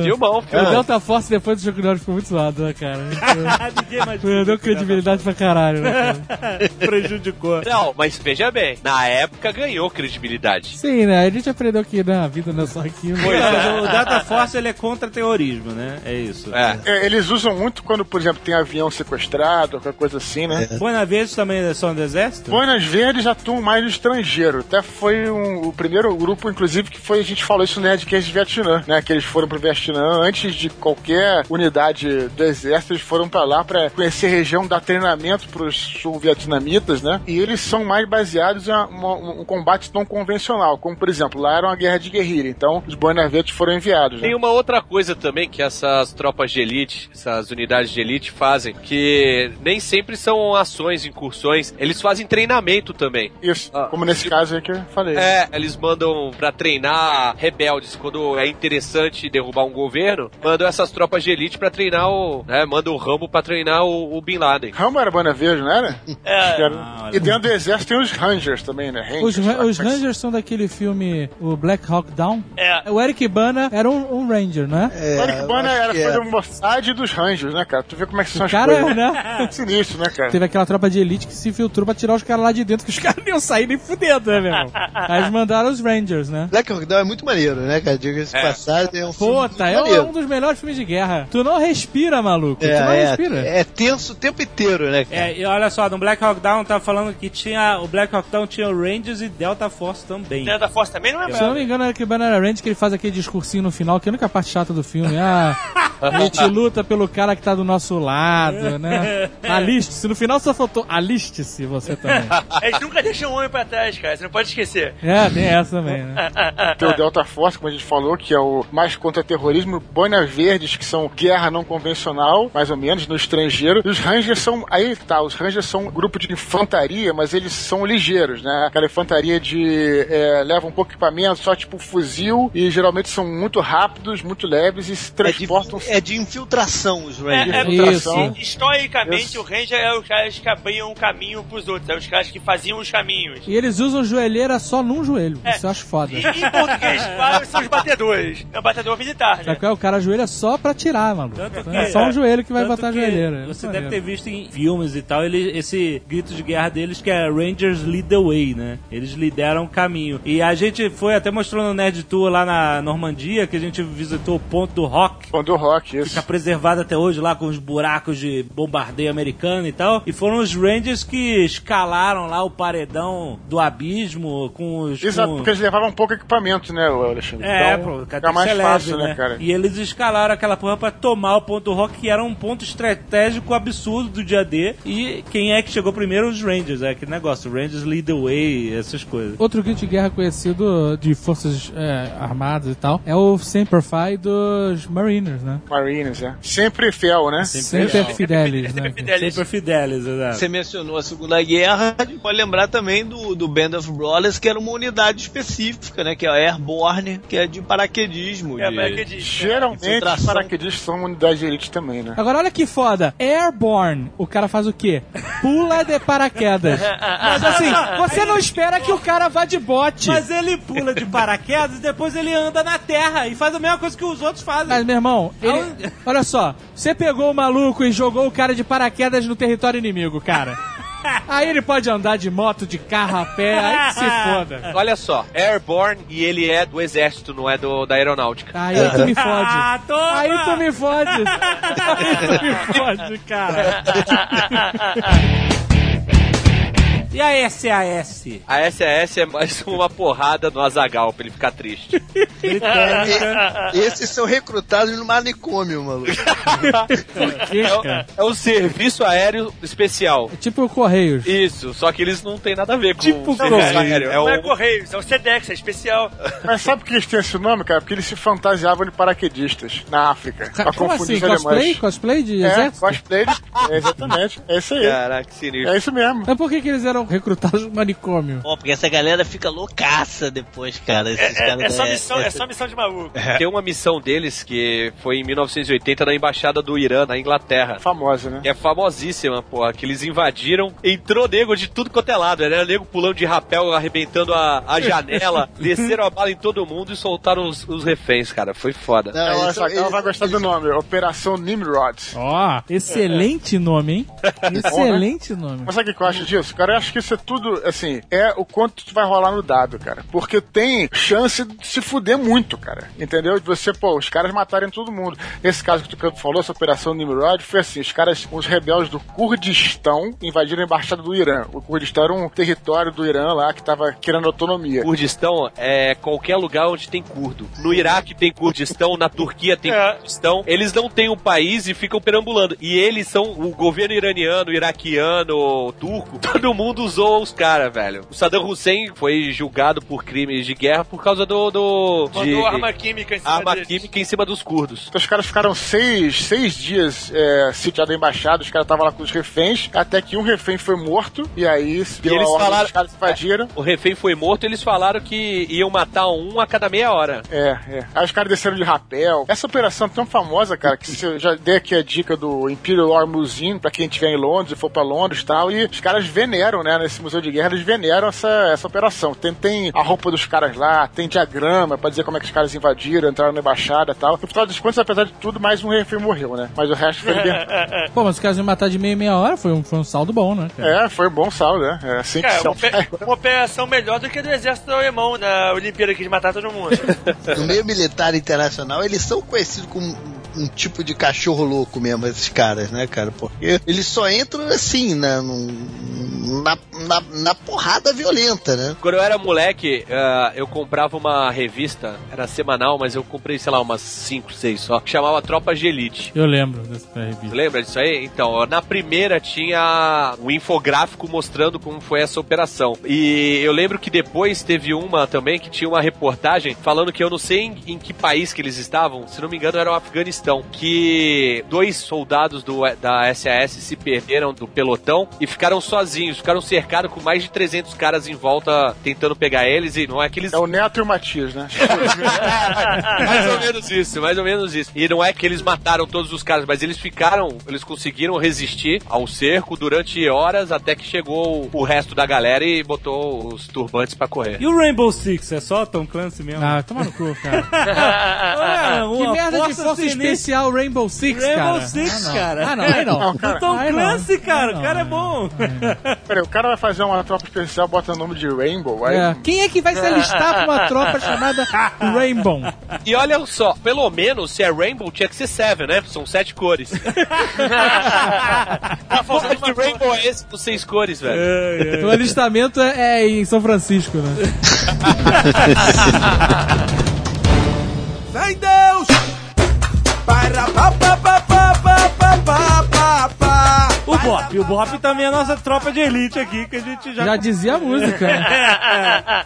Filmão, O filmão. Delta Force depois do Chuck Norris ficou muito zoado, né, cara? Ninguém mais Perdeu credibilidade pra caralho, né, cara? Prejudicou. Não, mas veja bem, na época ganhou credibilidade. Sim, né? A gente aprendeu que né, a vida não é só aquilo. É, o Data Force ele é contra terrorismo, né? É isso. É. É, eles usam muito quando, por exemplo, tem avião sequestrado, qualquer coisa assim, né? Foi na vez também são do exército? Boinas Verdes atuam mais no estrangeiro. Até foi um- o primeiro grupo, inclusive, que foi, a gente falou isso no Nerdcast de Vietnã, né? Que eles foram pro Vietnã antes de qualquer unidade do exército, eles foram pra lá pra conhecer a região, dar treinamento pros sul-vietnamitas, né? E eles são mais baseados em uma- um, um combate não convencional, como, por exemplo, lá era uma guerra de guerrilha, então os Boinas Verdes foram enviados, né? Tem uma outra coisa também que essas tropas de elite, essas unidades de elite fazem, que nem sempre são ações, incursões, eles fazem treinamento também. Isso, Ah, como nesse tipo- caso aí que eu falei. É, eles mandam pra treinar rebeldes quando é interessante derrubar um governo, mandam essas tropas de elite pra treinar o, né, mandam o Rambo pra treinar o, o Bin Laden. Rambo era Boina Verde, não era? É. Ah, e dentro do exército tem os Rangers também, né? Rangers, Os, os Rangers são daquele filme, o Black Hawk Down. É. O Eric Bana era um, um Ranger, né? É, banda acho era foi é. do Mossad dos Rangers, né, cara? Tu vê como é que são O as cara, coisas. né? Sinistro, né, cara? Teve aquela tropa de elite que se infiltrou pra tirar os caras lá de dentro, que os caras não iam sair nem fudendo, né, meu irmão? Aí eles mandaram os Rangers, né? Black Hawk Down é muito maneiro, né, cara? Diga-se de passagem, é um filme Puta, muito é um, maneiro. é um dos melhores filmes de guerra. Tu não respira, maluco. tu não É, respira. é, é tenso o tempo inteiro, né, cara? É, e olha só, no Black Hawk Down tá falando que tinha. O Black Hawk Down tinha o Rangers e Delta Force também. Delta Force também não é Se eu não me engano, é que o Range que ele faz aquele discursinho no final, que é a única parte chata do filme. Ah, a gente luta pelo cara que tá do nosso lado, né? Aliste-se. No final só faltou aliste-se você também. Eles nunca deixam um homem pra trás, cara. Você não pode esquecer. É, tem essa também, né? Tem o Delta Force, como a gente falou, que é o mais contra terrorismo, Boinas Verdes, que são guerra não convencional, mais ou menos, no estrangeiro. E os Rangers são. Aí tá, os Rangers são um grupo de infantaria, mas eles são ligeiros, né? Aquela infantaria de. É, leva um pouco de equipamento, só tipo fuzil, e geralmente são muito rápidos, muito leves e se É de, transportam. é de infiltração os É, Rangers. é, infiltração. Historicamente, Isso. o Ranger é os caras que abriam um caminho pros outros. É os caras que faziam os caminhos. E eles usam joelheira só num joelho. É. Isso eu acho foda. E em português, claro, são os batedores. É o batedor militar, né? Sabe é? O cara ajoelha só pra tirar, maluco. Tanto que- É só um joelho que vai botar a joelheira. Você Isso deve é ter visto em filmes e tal, ele, esse grito de guerra deles que é Rangers Lead the Way, né? Eles lideram o caminho. E a gente foi até mostrando no Nerd Tour lá na Normandia, que a gente visitou o ponto do rock. Quando o rock, isso. Fica preservado até hoje lá com os buracos de bombardeio americano e tal. E foram os Rangers que escalaram lá o paredão do abismo com os. Exato, com... porque eles levavam pouco equipamento, né, Alexandre? É, então, pô, fica mais fácil, né, cara? E eles escalaram aquela porra pra tomar o ponto do rock, que era um ponto estratégico absurdo do dia D. E quem é que chegou primeiro? Os Rangers, é aquele negócio. Rangers lead the way, essas coisas. Outro grito de guerra conhecido de forças é, armadas e tal é o Semper Fi dos Mariners, né? Marines, é. Sempre fiel, né? Semper Fidelis, né? Sempre Fidelis. Sempre Fidelis, exato. Você mencionou a Segunda Guerra, a gente pode lembrar também do, do Band of Brothers, que era uma unidade específica, né? Que é a Airborne, que é de paraquedismo. É, de... paraquedista. Geralmente, os paraquedistas são unidade de elite também, né? Agora olha que foda. Airborne, o cara faz o quê? Pula de paraquedas. Mas assim, você não espera que o cara vá de bote. Mas ele pula de paraquedas e depois ele anda na terra e faz a mesma coisa que os outros fazem. Mas, meu irmão, ele... olha só, você pegou o maluco e jogou o cara de paraquedas no território inimigo, cara. Aí ele pode andar de moto, de carro, a pé, aí que se foda. Olha só, Airborne e ele é do exército, não é do, da aeronáutica. Aí tu me fode. Ah, toma! Aí tu me fode. Aí tu me fode, cara. E a SAS? A SAS é mais uma porrada no Azagal pra ele ficar triste. Britânica. Esses são recrutados no manicômio, maluco. Cara? É um serviço aéreo especial. É tipo o Correios. Isso, só que eles não tem nada a ver com Tipo o serviço aéreo. É Não é. Correios, é o Sedex, é especial. Mas sabe por que eles têm esse nome, cara? Porque eles se fantasiavam de paraquedistas na África. Ca- pra Como confundir assim? os Cosplay? alemães. Cosplay de É, exército? cosplay de... é, exatamente. É isso aí. Caraca, que sinistro. É isso mesmo. Mas por que, que eles eram recrutados no manicômio? Pô, porque essa galera fica loucaça depois, cara. Esses É, caras é só da- missão, é só missão de maluco. Tem uma missão deles que foi em 1980 na embaixada do Irã, na Inglaterra. Famosa, né? Que é famosíssima, porra, que eles invadiram, entrou nego de tudo quanto é lado, era nego pulando de rapel, arrebentando a, a janela, desceram a bala em todo mundo e soltaram os, os reféns, cara, foi foda. Não, Ela, eles são- ela vai eles- gostar do nome, Operação Nimrod. Ó, excelente nome, hein? Excelente nome. Mas sabe o que eu acho disso? Cara, eu acho que isso é tudo, assim, é o quanto tu vai rolar no dado, cara. Porque tem chance de se fuder muito, cara. Entendeu? De você, pô, os caras matarem todo mundo. Nesse caso que tu falou, essa operação Nimrod, foi assim: os caras, os rebeldes do Kurdistão invadiram a embaixada do Irã. O Kurdistão era um território do Irã lá que tava querendo autonomia. Kurdistão é qualquer lugar onde tem curdo. No Iraque tem Kurdistão, na Turquia tem É. Kurdistão. Eles não têm um país e ficam perambulando. E eles são o governo iraniano, iraquiano, turco. Todo mundo usou os caras, velho. O Saddam Hussein foi julgado por crimes de guerra por causa do. do de Mandou arma química em cima arma deles. química em cima dos curdos. Então os caras ficaram seis, seis dias é, sitiados a embaixada, os caras estavam lá com os reféns, até que um refém foi morto, e aí deu eles ordem, falaram- os caras invadiram. O refém foi morto e eles falaram que iam matar um a cada meia hora. É, é. Aí os caras desceram de rapel. Essa operação é tão famosa, cara, que se eu já dei aqui a dica do Imperial War Museum, pra quem estiver em Londres e for pra Londres e tal, e os caras veneram, né, né? Nesse museu de guerra, eles veneram essa, essa operação. Tem, tem a roupa dos caras lá, tem diagrama pra dizer como é que os caras invadiram, entraram na embaixada e tal. No final das contas, apesar de tudo, mais um refém morreu, né? Mas o resto foi libertado. Pô, mas os caras iam matar de meia meia hora, foi um, foi um saldo bom, né? cara? é, foi um bom saldo, né? É assim que É, uma, uma operação melhor do que a do exército alemão na Olimpíada que de matar todo mundo. No meio militar internacional, eles são conhecidos como um, tipo de cachorro louco mesmo, esses caras, né, cara? Porque eles só entram assim, né, num- na, na, na porrada violenta, né? Quando eu era moleque, ah, eu comprava uma revista, era semanal, mas eu comprei, sei lá, umas 5, 6 só, que chamava Tropas de Elite. Eu lembro dessa Você revista. lembra disso aí? Então, na primeira tinha um infográfico mostrando como foi essa operação. E eu lembro que depois teve uma também que tinha uma reportagem falando que eu não sei em, em que país que eles estavam, se não me engano era o Afeganistão, que dois soldados do, da SAS se perderam do pelotão e ficaram sozinhos, ficaram cercados com mais de 300 caras em volta tentando pegar eles e não é que eles É o Neto e o Matias, né? mais ou menos isso, mais ou menos isso. E não é que eles mataram todos os caras, mas eles ficaram, eles conseguiram resistir ao cerco durante horas até que chegou o resto da galera e botou os turbantes pra correr. E o Rainbow Six? É só Tom Clancy mesmo? Ah, toma no cu, cara. Ah, que merda de força sinistra. Especial Rainbow Six, Rainbow cara. Six, ah, não. cara. Ah, não, aí não. Não, Do cara, Tom não. Clancy, cara. Não. O cara é bom. Peraí, o cara vai fazer uma tropa especial, bota o nome de Rainbow, aí... É. Quem é que vai se alistar pra uma tropa chamada Rainbow? E olha só, pelo menos se é Rainbow tinha que ser Seven, né? São sete cores. tá faltando que cor. Rainbow é esse com seis cores, velho? O alistamento é em São Francisco, né? Vem Deus! Para pa pa pa pa pa pa pa pa. O Bop. O Bop também é a nossa tropa de elite aqui, que a gente já... Já dizia a música.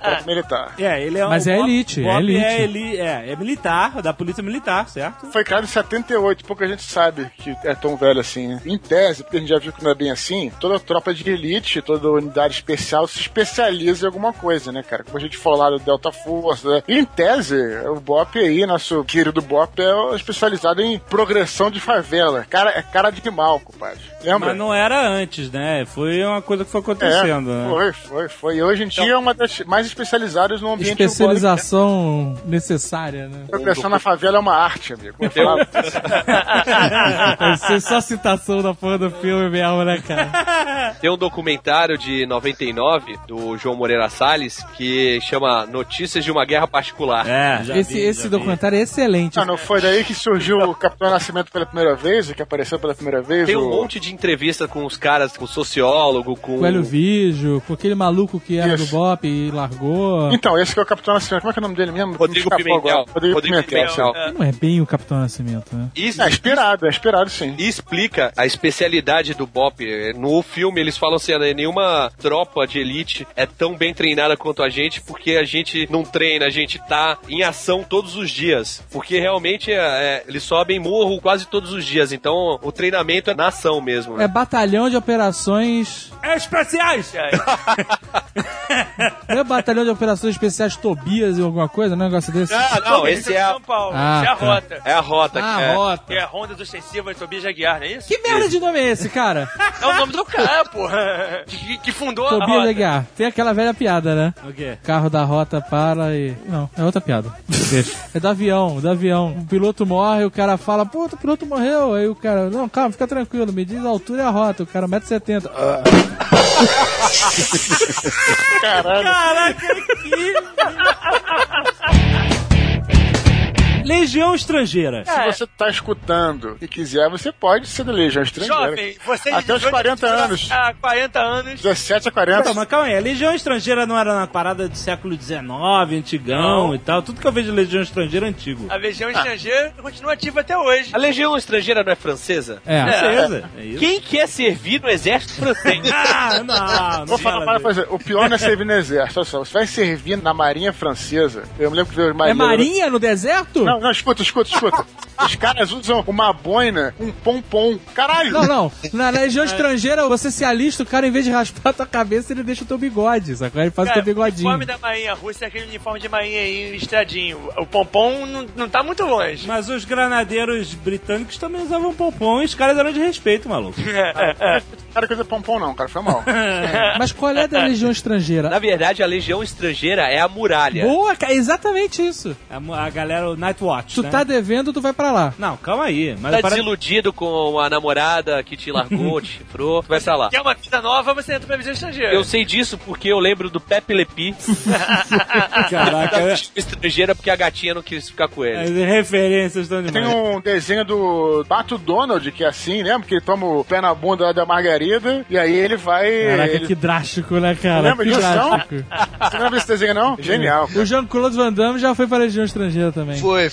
Tropa militar. É, ele é um... Mas é elite, é Bop elite. É, eli- é, é militar, da polícia militar, certo? Foi criado em 78, pouca gente sabe que é tão velho assim, né? Em tese, porque a gente já viu que não é bem assim, toda tropa de elite, toda unidade especial se especializa em alguma coisa, né, cara? Como a gente falou lá do Delta Force, né? Em tese, o BOP aí, nosso querido BOP, é especializado em progressão de favela. Cara, é cara de mal, compadre. Lembra? Mas não era antes, né? Foi uma coisa que foi É, acontecendo, né? foi, foi, foi. E hoje em dia é uma das mais especializadas no ambiente urbano. Especialização necessária, né? Progressão na favela é uma arte, amigo. Vai ser só citação da porra do filme mesmo, né, cara? Tem um documentário de 99 do João Moreira Salles que chama Notícias de uma Guerra Particular. É, já Esse, vi, esse já vi. documentário é excelente. Ah, não foi daí que surgiu o Capitão Nascimento pela primeira vez, que apareceu pela primeira vez? Tem um o... monte de entrevista com os caras, com o sociólogo, com Com o Hélio com aquele maluco que era Isso. do Bop e largou. Então, esse que é o Capitão Nascimento. Como é que é o nome dele mesmo? Rodrigo Me Pimentel. agora. Rodrigo, Rodrigo Pimentel. Pimentel. sim. Não é bem o Capitão Nascimento, né? Isso, É inspirado, é inspirado sim. E explica a especialidade do Bop. No filme eles falam assim, né, nenhuma tropa de elite é tão bem treinada quanto a gente, porque a gente não treina, a gente tá em ação todos os dias. Porque realmente é, é, eles sobem morro quase todos os dias, então o treinamento é na ação mesmo. É batalhão de operações. É especiais! Não é batalhão de operações especiais Tobias e alguma coisa, um negócio desse? Ah, não, esse é a, São Paulo. Ah, Essa é a tá. rota. é a rota. Ah, que é. rota. Que é Rondas Ostensivas Tobias Jaguar, não é isso? Que merda de nome é esse, cara? É o nome do cara, porra. Que, que fundou a Tobias rota. Aguiar. Tem aquela velha piada, né? O quê? Carro da rota para e. Não, é outra piada. Deixa. É do avião, do avião. O piloto morre, o cara fala, pô, o piloto morreu. Aí o cara, não, calma, fica tranquilo, me diz a altura e a rota. O cara, 1,70m. Ah, Caralho. Caraca, que... Legião Estrangeira. Se você tá escutando e quiser, você pode ser da Legião Estrangeira. Jovem, você Até os 18 40 anos. Há 40 anos. 17 a 40. Não, mas calma aí, a Legião Estrangeira não era na parada do século XIX, antigão Não. e tal. Tudo que eu vejo de Legião Estrangeira é antigo. A Legião Estrangeira continua ativa até hoje. A Legião Estrangeira não é francesa? É. É isso. Quem quer servir no exército francês? Ah, não, não Vou falar fala para fazer. O pior não é servir no exército. Olha só, você vai servir na Marinha Francesa. Eu me lembro que veio É marinha no deserto? Não, não, escuta, escuta, escuta. Os caras usam uma boina, um pompom. Caralho! Não, não. Na legião estrangeira, você se alista, o cara, em vez de raspar a tua cabeça, ele deixa o teu bigode, sacou? Ele faz o Cara, teu o bigodinho. uniforme da Marinha Russa é aquele uniforme de Marinha aí listradinho. O pompom não, não tá muito longe. Mas os granadeiros britânicos também usavam pompom e os caras eram de respeito, maluco. cara coisa pompom, não, cara. Foi mal. Mas qual é da legião estrangeira? Na verdade, a legião estrangeira é a muralha. Boa, cara, exatamente isso. A, a galera, o Nightwatch, Tu né? tá devendo, tu vai pra lá. Não, calma aí. Mas Tá para- desiludido com a namorada que te largou, te chifrou, tu vai pra lá. Quer uma vida nova, você entra pra visão estrangeira. Eu sei disso porque eu lembro do Pepe Lepi Caraca, estrangeira porque a gatinha não quis ficar com ele. as referências estão Tem um desenho do Pato Donald, que é assim, lembra? Que ele toma o pé na bunda da Margarida e aí ele vai. Caraca, ele... que drástico, né, cara? Lembra que disso, não? Você lembra desse desenho, não? Genial. O Jean-Claude Van Damme já foi pra legião estrangeira também. Foi,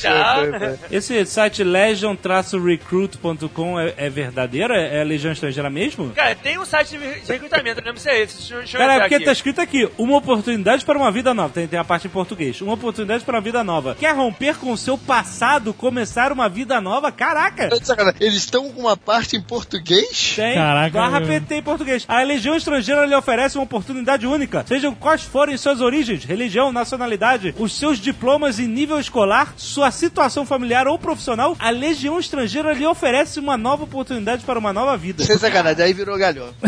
Esse site legion-recruit.com é, é verdadeiro? É, é legião estrangeira mesmo? Cara, tem um site de recrutamento, eu lembro se é esse. Deixa, deixa eu Cara, é porque aqui. tá escrito aqui, uma oportunidade para uma vida nova. Tem, tem a parte em português. Uma oportunidade para uma vida nova. Quer romper com o seu passado, começar uma vida nova? Caraca! Tá. Eles estão com uma parte em português? Tem. Caraca, Barra meu. PT em português. A Legião Estrangeira lhe oferece uma oportunidade única. Sejam quais forem suas origens, religião, nacionalidade, os seus diplomas e nível escolar, sua situação familiar ou profissional, a Legião Estrangeira lhe oferece uma nova oportunidade para uma nova vida. Sem sacanagem, aí virou galhão.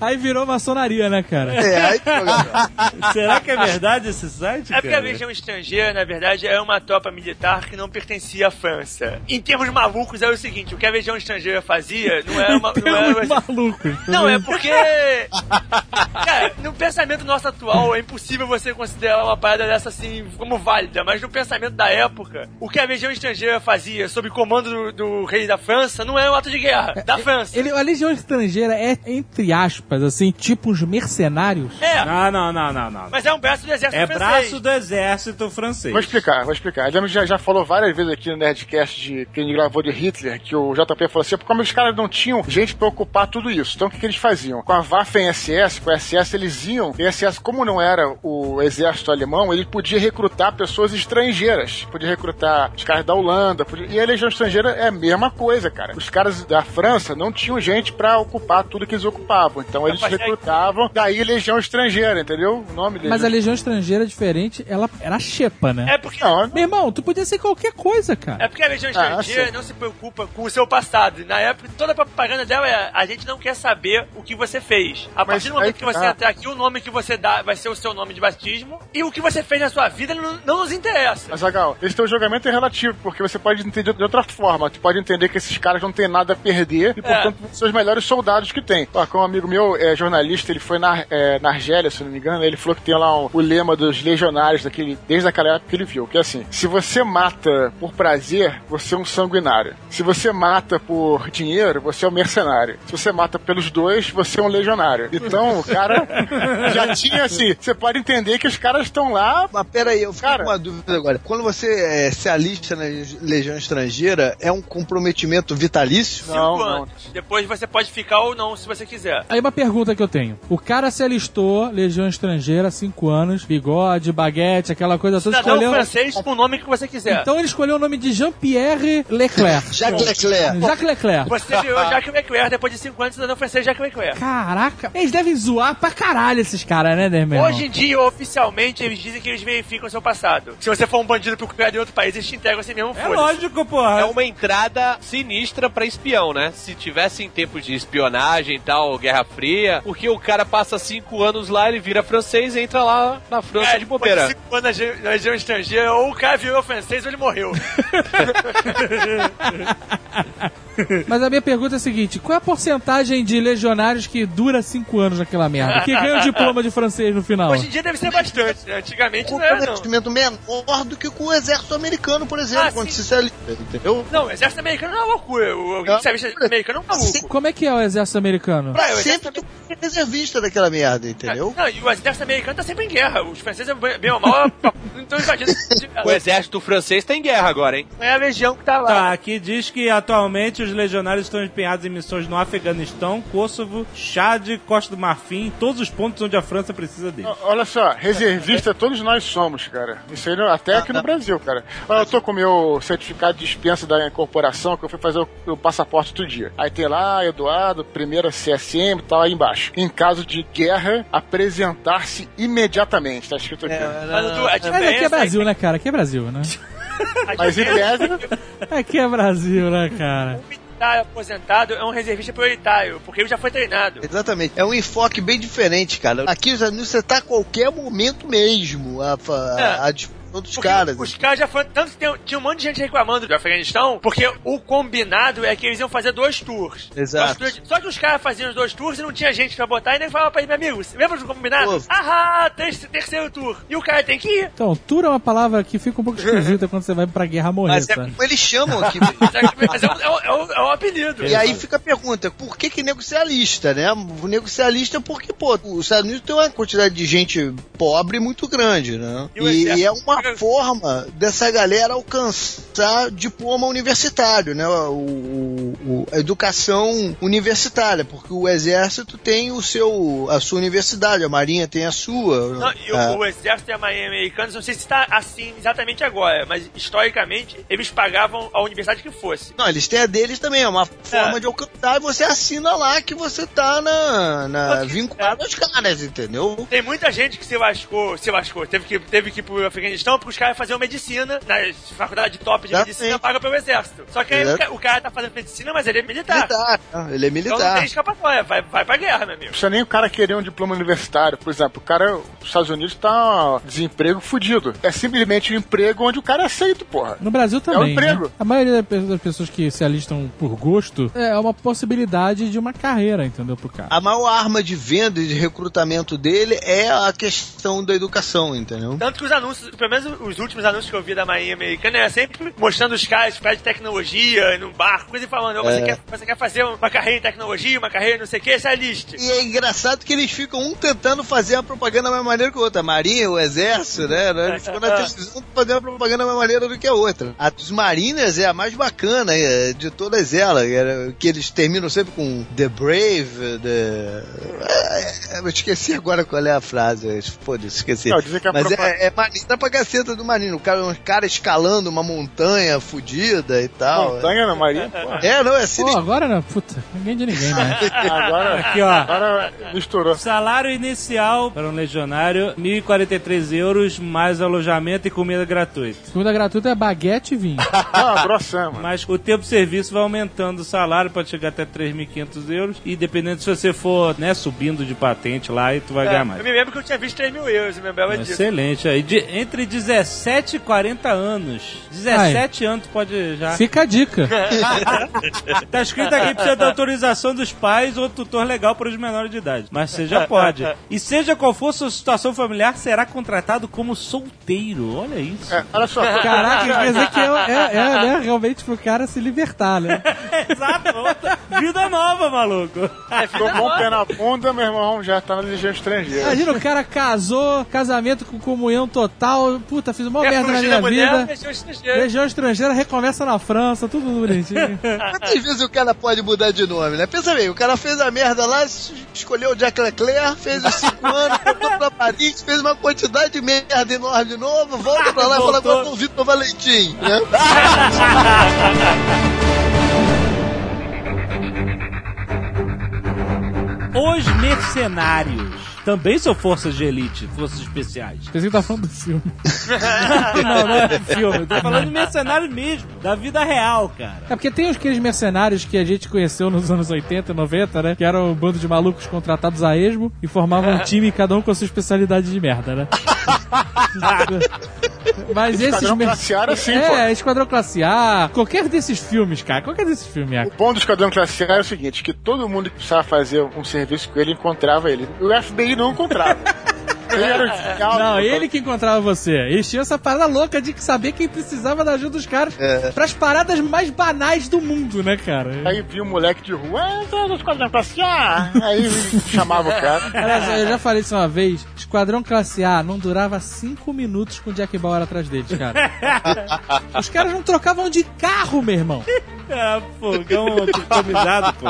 Aí virou maçonaria, né, cara? É, aí virou galhão. Será que é verdade esse site? É porque a legião estrangeira, na verdade, é uma tropa militar que não pertencia à França. Em termos malucos, é o seguinte: o que a legião estrangeira fazia não era uma. Não, era Temos malucos. não é porque. Cara, no pensamento nosso atual, é impossível você considerar uma parada dessa assim como válida, mas no pensamento da época, o que a legião estrangeira fazia sob comando do, do rei da França não era um ato de guerra, da França. Ele, a legião estrangeira é, entre aspas, assim, tipo uns mercenários. É, Não, não, não, não, não. mas é um braço do exército É francês. braço do exército francês. Vou explicar, vou explicar. A já, já falou várias vezes aqui no Nerdcast de que ele gravou de Hitler, que o JP falou assim, como os caras não tinham gente pra ocupar tudo isso. Então o que, que eles faziam? Com a Waffen SS, com a SS, eles iam. E a SS, como não era o exército alemão, ele podia recrutar pessoas estrangeiras. Podia recrutar os caras da Holanda. podia- E a legião estrangeira é a mesma coisa, cara. Os caras da França não tinham gente pra ocupar tudo que eles ocupavam. Então eles Mas é- recrutavam, daí legião estrangeira, entendeu? O nome Mas a legião estrangeira é diferente, ela era xepa, né? É porque Não, Meu irmão, tu podia ser qualquer coisa, cara. É porque a Legião Ah, Estrangeira sim. não se preocupa com o seu passado. Na época, toda a propaganda dela é a gente não quer saber o que você fez. A partir do aí momento que que você tá. entrar aqui, o nome que você dá vai ser o seu nome de batismo. E o que você fez na sua vida não, não nos interessa. Mas, Agal, esse teu julgamento é relativo, porque você pode entender de outra forma. Tu pode entender que esses caras não têm nada a perder e, portanto, são os melhores soldados que tem. Ó, como um amigo meu, é jornalista, ele foi na, é, na Argélia, se não me engano, ele falou que tem lá um- o lema dos legionários daquele, desde aquela época que ele viu, que é assim, se você mata por prazer, você é um sanguinário. Se você mata por dinheiro, você é um mercenário. Se você mata pelos dois, você é um legionário. Então, o cara já tinha assim, você pode entender que os caras estão lá Mas peraí, eu fico Cara. com uma dúvida agora. Quando você é, se alista na Legião Estrangeira, é um comprometimento vitalício? Não, Cinco não. anos. Depois você pode ficar ou não, se você quiser. Aí uma pergunta que eu tenho. O cara se alistou, Legião Estrangeira, 5 anos, bigode, baguete, aquela coisa toda, Cidadão escolheu... francês com o nome que você quiser. Então ele escolheu o nome de Jean-Pierre Leclerc. Jacques Leclerc. Jacques Leclerc. Você virou Jacques Leclerc depois de 5 anos, cidadão francês Jacques Leclerc. Caraca, eles devem zoar pra caralho esses caras, né, Dermer? Hoje em dia, oficialmente, eles dizem que eles verificam o seu passado. Se você for um bandido procurado em outro país, eles te entregam assim mesmo, É lógico, porra. É uma entrada sinistra pra espião, né? Se tivesse em tempos de espionagem e tal, Guerra Fria, porque o cara passa cinco anos lá, ele vira francês e entra lá na França É, de bobeira. cinco anos na região estrangeira, ou o cara virou francês ou ele morreu. Mas a minha pergunta é a seguinte: qual é a porcentagem de legionários que dura 5 anos naquela merda? Que ganha o diploma de francês no final? Hoje em dia deve ser bastante, né? Antigamente Um não era, não. comprometimento menor do que com o exército americano, por exemplo, Ah, quando sim. se alista, entendeu? Não, o exército americano não é uma loucura. O o exército americano é um maluco. Como é que é o exército americano? Pra, o Sempre exército tu é reservista daquela merda, entendeu? Não, e o exército americano tá sempre em guerra. Os franceses, bem ou mal, estão invadindo. O exército francês tá em guerra agora, hein? É a legião que tá lá. Tá, aqui diz que atualmente os legionários estão empenhados em missões no Afeganistão, Kosovo, Chad, Costa do Marfim, todos os pontos onde a França precisa deles. Olha só, reservista todos nós somos, cara. Isso aí não- até aqui no Brasil, cara. Eu tô com o meu certificado de dispensa da incorporação, que eu fui fazer o, o passaporte outro dia. Aí tem lá, Eduardo, primeira CSM e tal, aí embaixo. Em caso de guerra, apresentar-se imediatamente. Tá escrito aqui. Mas, Dudu, a Mas aqui é diferença Brasil, né, cara? Aqui é Brasil, né? a Mas em tese, Aqui é Brasil, né, cara? militar aposentado é um reservista prioritário, porque ele já foi treinado. Exatamente. É um enfoque bem diferente, cara. Aqui os você tá a qualquer momento mesmo a, a, É. a disposição dos Porque caras. Os caras já foram. Tanto que tem- tinha um monte de gente reclamando do Afeganistão, porque o combinado é que eles iam fazer dois tours. Exato. Dois tours- Só que os caras faziam os dois tours e não tinha gente pra botar, e nem falava pra ele, meu amigo, você lembra do combinado? Pô. Ahá, terceiro tour. E o cara tem que ir. Então, tour é uma palavra que fica um pouco esquisita quando você vai pra guerra morrer, Mas é eles chamam aqui. Mas é um, é um- é um- é um apelido. E aí fica a pergunta, por que que nego se alista, né? O nego se alista porque, pô, os Estados Unidos tem uma quantidade de gente pobre muito grande, né? E E, e é uma fica- forma dessa galera alcançar diploma universitário, né? O, o- a educação universitária, porque o exército tem o seu, a sua universidade, a marinha tem a sua. Não, e o, Ah, o exército e a marinha americanos, não sei se está assim exatamente agora, mas historicamente eles pagavam a universidade que fosse. Não, eles têm a deles também, é uma forma É. de alcançar e você assina lá que você tá na, na vinculado aos caras, entendeu? Tem muita gente que se lascou, se lascou, teve que, teve que ir pro Afeganistão porque os caras faziam medicina, nas faculdades top de Exatamente. medicina, paga pelo exército. Só que aí Exato. ca- o cara tá fazendo medicina, mas ele é militar. Militar, né? ele é Então não militar. tem escapatória, vai, vai pra guerra, meu amigo. Não precisa nem o cara querer um diploma universitário. Por exemplo, o cara, os Estados Unidos tá desemprego fudido. É simplesmente um emprego onde o cara é aceito, porra. No Brasil também. emprego. né? A maioria das pessoas que se alistam por gosto é uma possibilidade de uma carreira, entendeu? Pro cara. A maior arma de venda e de recrutamento dele é a questão da educação, entendeu? Tanto que os anúncios, pelo menos os últimos anúncios que eu vi da Marinha Americana, era sempre mostrando os caras pé de tecnologia, no barco, coisa e falando, "Ô, você, É. quer, você quer fazer uma carreira em tecnologia, uma carreira não sei o que, essa é a lista. E é engraçado que eles ficam um tentando fazer uma propaganda da mesma maneira que o outro. A Marinha, o Exército, né? né? Eles ficam na televisão fazendo uma propaganda da mesma maneira do que a outra. A dos Mariners é a mais bacana é, de todas elas. é, Que eles terminam sempre com The Brave, The... É, eu esqueci agora qual é a frase. Foda-se, esqueci. Não, dizem que a Mas propa- é, é maneira pra caceta do Marinho. O cara, um cara escalando uma montanha fudida e tal. Montanha na Marinha, porra. É, não, é Pô, sinistro. agora não, puta, ninguém de ninguém, né? Agora, Aqui, ó. agora misturou. Salário inicial para um legionário, 1.043 euros, mais alojamento e comida gratuita. Comida gratuita é baguete e vinho. Ah, grossão, mano. Mas o tempo de serviço vai aumentando o salário, pode chegar até 3.500 euros. E dependendo se você for né, subindo de patente lá, e tu vai ganhar É, mais. eu me lembro que eu tinha visto 3 mil euros, eu me lembrava disso. Excelente. Aí, de- entre 17 e 40 anos. 17 anos tu pode já. Fica a dica. Tá escrito aqui que precisa da autorização dos pais ou tutor legal para os menores de idade. Mas você já pode. E seja qual for sua situação familiar, será contratado como solteiro. Olha isso. É, olha só, Caraca, quer dizer que é, é, é, né, realmente pro cara se libertar, né? Exato. Vida nova, maluco. tomou um pé na bunda, meu irmão, já tá na legião estrangeira. Imagina, o cara casou, casamento com comunhão total, puta, fiz uma Quer merda na minha mulher, vida. deixou estrangeiro. Região estrangeira, recomeça na França, tudo bonitinho. Quantas vezes o cara pode mudar de nome, né? Pensa bem, o cara fez a merda lá, es- escolheu o Jack Leclerc, fez os cinco anos, voltou pra Paris, fez uma quantidade de merda enorme de novo, volta pra lá e fala agora com o Vitor Valentim, né? Os mercenários também são forças de elite, forças especiais. Pensei que tá falando do filme. Não, não é do filme. Eu tô falando de mercenário mesmo, da vida real, cara. É porque tem aqueles mercenários que a gente conheceu nos anos 80 e 90, né? Que eram um bando de malucos contratados a esmo e formavam um time, cada um com a sua especialidade de merda, né? Mas esses Esquadrão mer- Classe A era assim, É, Esquadrão Classe A. Qualquer desses filmes, cara. Qualquer desses filmes. O bom do Esquadrão Classe A é o seguinte, que todo mundo que precisava fazer um serviço com ele encontrava ele. O FBI não encontrava. Ele era o genial. Não, ele que encontrava você. Eles tinham essa parada louca de saber quem precisava da ajuda dos caras É. pras paradas mais banais do mundo, né, cara? Aí viu um moleque de rua, ah, no Esquadrão Classe A. Aí chamava o cara. Aliás, eu já falei isso uma vez. Esquadrão Classe A não durava cinco minutos com o Jack Bauer atrás deles, cara. Os caras não trocavam de carro, meu irmão. É, fogão customizado, pô.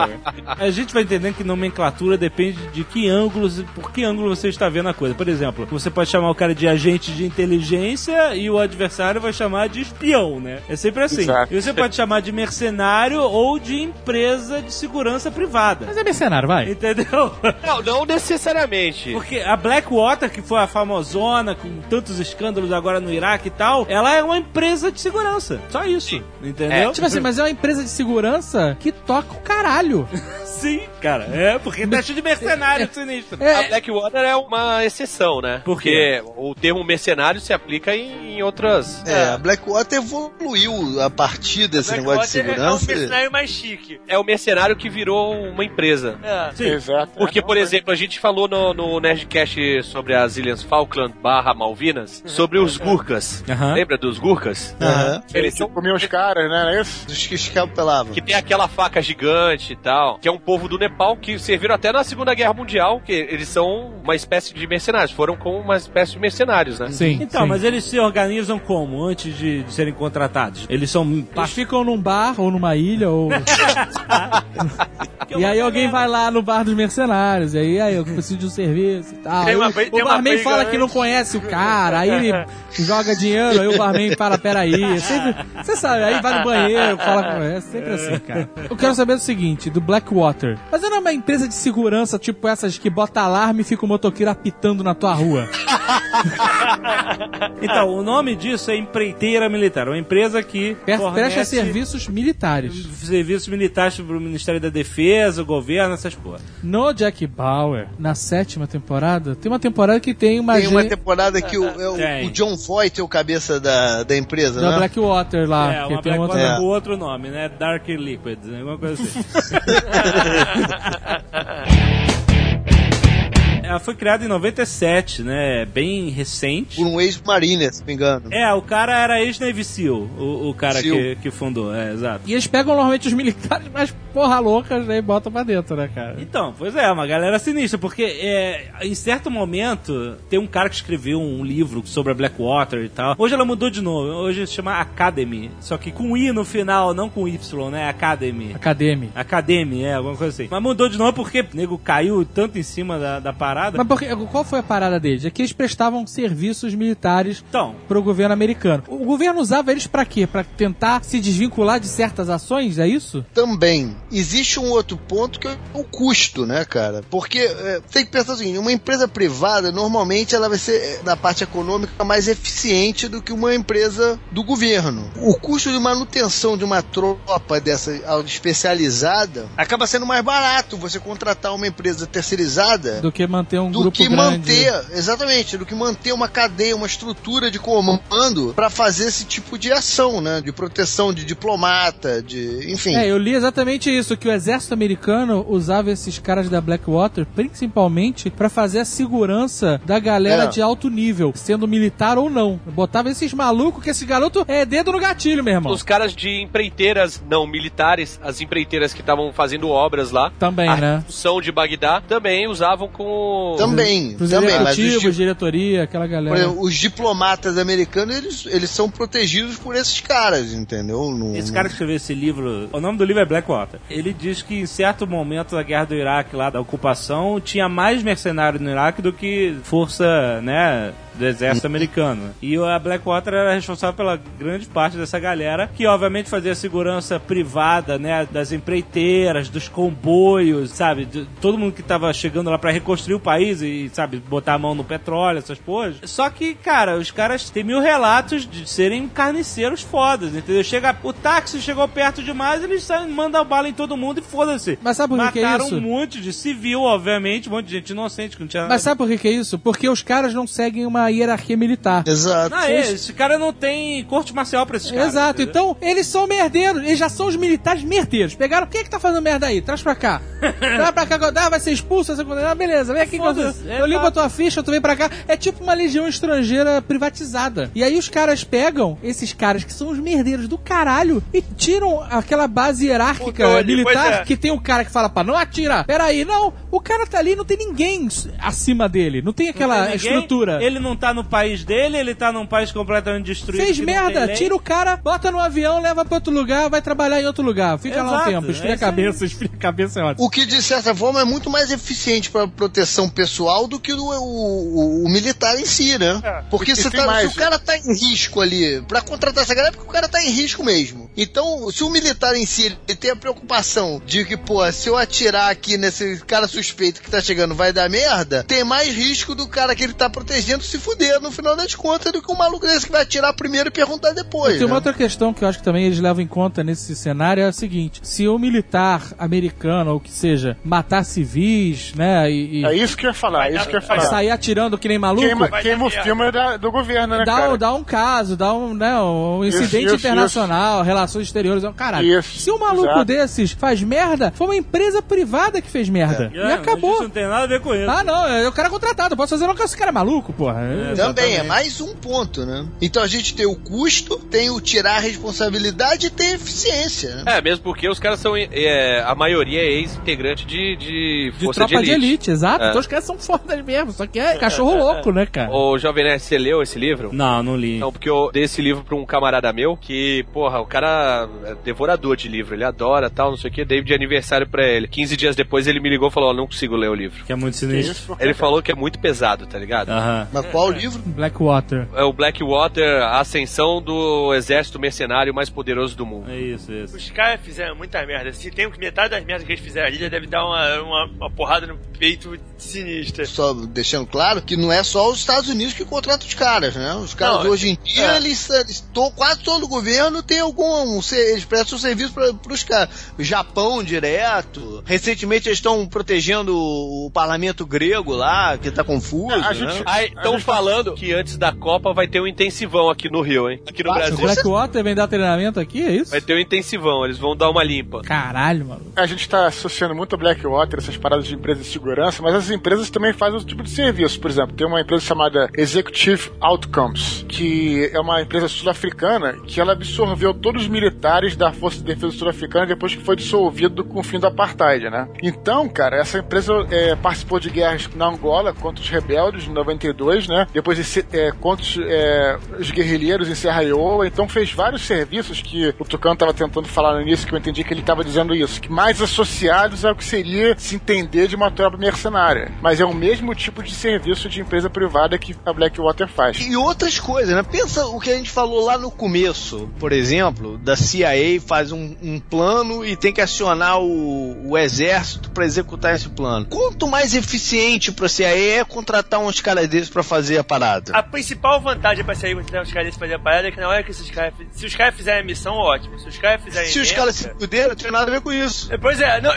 A gente vai entendendo que nomenclatura depende de que ângulos, por que ângulo você está vendo a coisa. Por exemplo, você pode chamar o cara de agente de inteligência e o adversário vai chamar de espião, né? É sempre assim. Exato. E você pode chamar de mercenário ou de empresa de segurança privada. Mas é mercenário, vai. Entendeu? Não, não necessariamente. Porque a Blackwater, que foi a famosona, com tantos escândalos agora no Iraque e tal, ela é uma empresa de segurança. Só isso. Entendeu? Tipo assim, mas é uma empresa empresa de segurança que toca o caralho. Sim, cara. É, porque tá cheio de mercenário sinistro. É. A Blackwater é uma exceção, né? Porque o termo mercenário se aplica em, em outras. É, a Blackwater evoluiu a partir desse negócio de Blackwater é um segurança. mercenário mais chique. É o mercenário que virou uma empresa. É. Sim. Exato. Porque, por exemplo, a gente falou no, no Nerdcast sobre as Ilhas Falkland barra Malvinas, sobre os Gurkhas. Aham. Lembra dos Gurkhas? Aham. Eles são Comiam os caras, né? É isso? Que que tem aquela faca gigante e tal, que é um povo do Nepal que serviram até na Segunda Guerra Mundial, que eles são uma espécie de mercenários, foram como uma espécie de mercenários, né? Sim. Então, sim. mas eles se organizam como antes de, de serem contratados? Eles são Eles ficam num bar ou numa ilha ou. e aí alguém vai lá no bar dos mercenários, e aí, aí eu preciso de um serviço e tal. Tem Aí uma o- o tem uma barman fala que não conhece o cara, aí ele joga dinheiro, aí o barman fala, peraí. você sabe, aí vai no banheiro, fala com é sempre assim, cara. Eu quero saber o seguinte, do Blackwater. Mas não é uma empresa de segurança, tipo essas que bota alarme e fica o motoqueiro apitando na tua rua. Então, o nome disso é empreiteira militar. Uma empresa que Pre- Presta serviços militares. serviços militares pro Ministério da Defesa, o governo, essas porra. No Jack Bauer, na sétima temporada, tem uma temporada que tem uma Tem uma temporada que o, é o- Tem. o John Voight é o cabeça da, da empresa, da né? Blackwater lá, é, uma tem um outro... Blackwater É. com outro nome, né? Dark Liquid, alguma coisa assim. Ela foi criada em 97, né? Bem recente. Por um ex-marine, se não me engano. É, o cara era ex-Navy SEAL, o, o cara Seal. que, que fundou, é, exato. E eles pegam normalmente os militares mais porra loucas né, e botam pra dentro, né, cara? Então, pois é, uma galera sinistra, porque é, em certo momento tem um cara que escreveu um livro sobre a Blackwater e tal. Hoje ela mudou de novo, hoje se chama Academy, só que com I no final, não com Y, né? Academy. Academy. Academy, é, alguma coisa assim. Mas mudou de novo porque o nego caiu tanto em cima da, da parada. Mas porque, qual foi a parada deles? É que eles prestavam serviços militares Então, pro governo americano. O governo usava eles pra quê? Pra tentar se desvincular de certas ações, é isso? Também, existe um outro ponto que é o custo, né, cara? Porque é, tem que pensar o seguinte, uma empresa privada, normalmente ela vai ser, é, na parte econômica, mais eficiente do que uma empresa do governo. O custo de manutenção de uma tropa dessa especializada acaba sendo mais barato você contratar uma empresa terceirizada Do que manter um do grupo que grande. manter, exatamente, do que manter uma cadeia, uma estrutura de comando para fazer esse tipo de ação, né? De proteção de diplomata, de, enfim. É, eu li exatamente isso, que o exército americano usava esses caras da Blackwater principalmente pra fazer a segurança da galera É. de alto nível, sendo militar ou não. Botava esses malucos que esse garoto é dedo no gatilho, meu irmão. Os caras de empreiteiras não militares, as empreiteiras que estavam fazendo obras lá, Também, a né? função de Bagdá, também usavam com. Também, Pros também, mas os, diretoria, aquela por galera. exemplo, os diplomatas americanos, eles, eles são protegidos por esses caras, entendeu? No- Esse cara que escreveu esse livro, o nome do livro é Blackwater. Ele diz que em certo momento da guerra do Iraque, lá da ocupação, tinha mais mercenário no Iraque do que força, né, do exército americano. E a Blackwater era responsável pela grande parte dessa galera, que obviamente fazia segurança privada, né, das empreiteiras, dos comboios, sabe, de todo mundo que tava chegando lá pra reconstruir o país e, sabe, botar a mão no petróleo, essas coisas. Só que, cara, os caras têm mil relatos de serem carniceiros fodas, entendeu? Chega, o táxi chegou perto demais, eles saem, mandam bala em todo mundo e foda-se. Mas sabe por que é Mataram isso? um monte de civil, obviamente, um monte de gente inocente que não tinha Mas sabe por que, que é isso? Porque os caras não seguem uma hierarquia militar. Exato. Não, é, esse cara não tem corte marcial pra esses caras. Exato, entendeu? então eles são merdeiros, eles já são os militares merdeiros. Pegaram, quem é que tá fazendo merda aí? Traz pra cá. Traz pra cá, ah, vai ser expulso, vai ser condenado. Ah, beleza, vem aqui eu, é eu limpo a tua ficha, tu vem pra cá. É tipo uma legião estrangeira privatizada. E aí os caras pegam esses caras que são os merdeiros do caralho e tiram aquela base hierárquica pois militar é. que tem um cara que fala pra não atira. Peraí, não, o cara tá ali, não tem ninguém acima dele, não tem Não aquela tem ninguém, estrutura. Ele não tá no país dele, ele tá num país completamente destruído. Fez merda, tira o cara, bota no avião, leva pra outro lugar, vai trabalhar em outro lugar. Fica lá um Exato, tempo, esfria é a aí. cabeça, esfria a cabeça é ótimo. O que, de certa forma, é muito mais eficiente para proteção pessoal do que o, o- o militar em si, né? É. Porque E se, tá- mais. se o cara tá em risco ali, pra contratar essa galera, é porque o cara tá em risco mesmo. Então, se o militar em si ele tem a preocupação de que, pô, se eu atirar aqui nesse cara suspeito que tá chegando vai dar merda, tem mais risco do cara que ele tá protegendo se fuder no final das contas do que um maluco desse que vai atirar primeiro e perguntar depois. Tem uma né? outra questão que eu acho que também eles levam em conta nesse cenário é a seguinte: se o militar americano ou que seja matar civis, né, e, e É isso que eu ia falar, é isso que eu ia falar. sair atirando que nem maluco, Queima, o filme da- do governo, né, dá, cara? um- dá um caso, dá um, né, um incidente isso, internacional, relações exteriores, é um caralho. Isso, Se um maluco exato. desses faz merda, foi uma empresa privada que fez merda. E É, acabou. Isso não tem nada a ver com isso. Ah, não, é o cara contratado. Eu posso fazer não que esse cara é maluco, porra. É. Também, é mais um ponto, né? Então a gente tem o custo, tem o tirar a responsabilidade e tem a eficiência, né? É, mesmo porque os caras são. é, a maioria é ex-integrante de, de De força tropa de elite, exato. É. Então os caras são fodas mesmo, só que é cachorro louco, né, cara? Ô, Jovem Nerd, você leu esse livro? Não, não li. Não, porque eu dei esse livro pra um camarada meu que, porra, o cara é devorador de livro, ele adora tal, não sei o que, dei de aniversário pra ele. 15 dias depois ele me ligou e falou: Ó, não consigo ler o livro. Que é muito sinistro. Ele falou que é muito pesado, tá ligado? Aham. Mas qual livro? Blackwater. É o Blackwater, a ascensão do exército mercenário mais poderoso do mundo. É isso, é isso. Os caras fizeram muita merda. Se tem metade das merdas que eles fizeram ali, já deve dar uma, uma, uma porrada no peito sinistra. Só deixando claro que não é só os Estados Unidos que contratam os caras, né? Os caras Não, hoje em dia, é. eles, eles to- quase todo o governo tem algum. um eles prestam serviço para os caras. O Japão direto. Recentemente eles estão protegendo o parlamento grego lá, que tá confuso. É, a né? tá- falando que antes da Copa vai ter um intensivão aqui no Rio, hein? Aqui no O Brasil. Blackwater vem dar treinamento aqui, é isso? Vai ter um intensivão, eles vão dar uma limpa. Caralho, mano. A gente está associando muito a Blackwater, essas paradas de empresas de segurança, mas as empresas também fazem outro tipo de serviço. Por exemplo, tem uma empresa chamada Executive Outcomes, que é uma empresa sul-africana que ela absorveu todos os militares da Força de Defesa Sul-Africana depois que foi dissolvido com o fim do apartheid, né? Então, cara, essa empresa é, participou de guerras na Angola contra os rebeldes em 92, né? Depois de, se- é, é, os guerrilheiros em Serra Leoa, então fez vários serviços que o Tucano estava tentando falar no início, que eu entendi que ele estava dizendo isso, que mais associados ao que seria se entender de uma tropa mercenária. Mas é o mesmo tipo de serviço de empresa privada que a Blackwater faz. E outras coisas, né? Pensa o que a gente falou lá no começo, por exemplo, da CIA faz um, um plano e tem que acionar o, o exército para executar esse plano. Quanto mais eficiente pra CIA é contratar uns caras desses pra fazer a parada? A principal vantagem pra sair com os caras fazer a parada é que na hora que esses caras. Se os caras fizerem a missão, ótimo. Se os caras fizerem. Se os caras se fuderam, não tem nada a ver com isso. Pois é, não,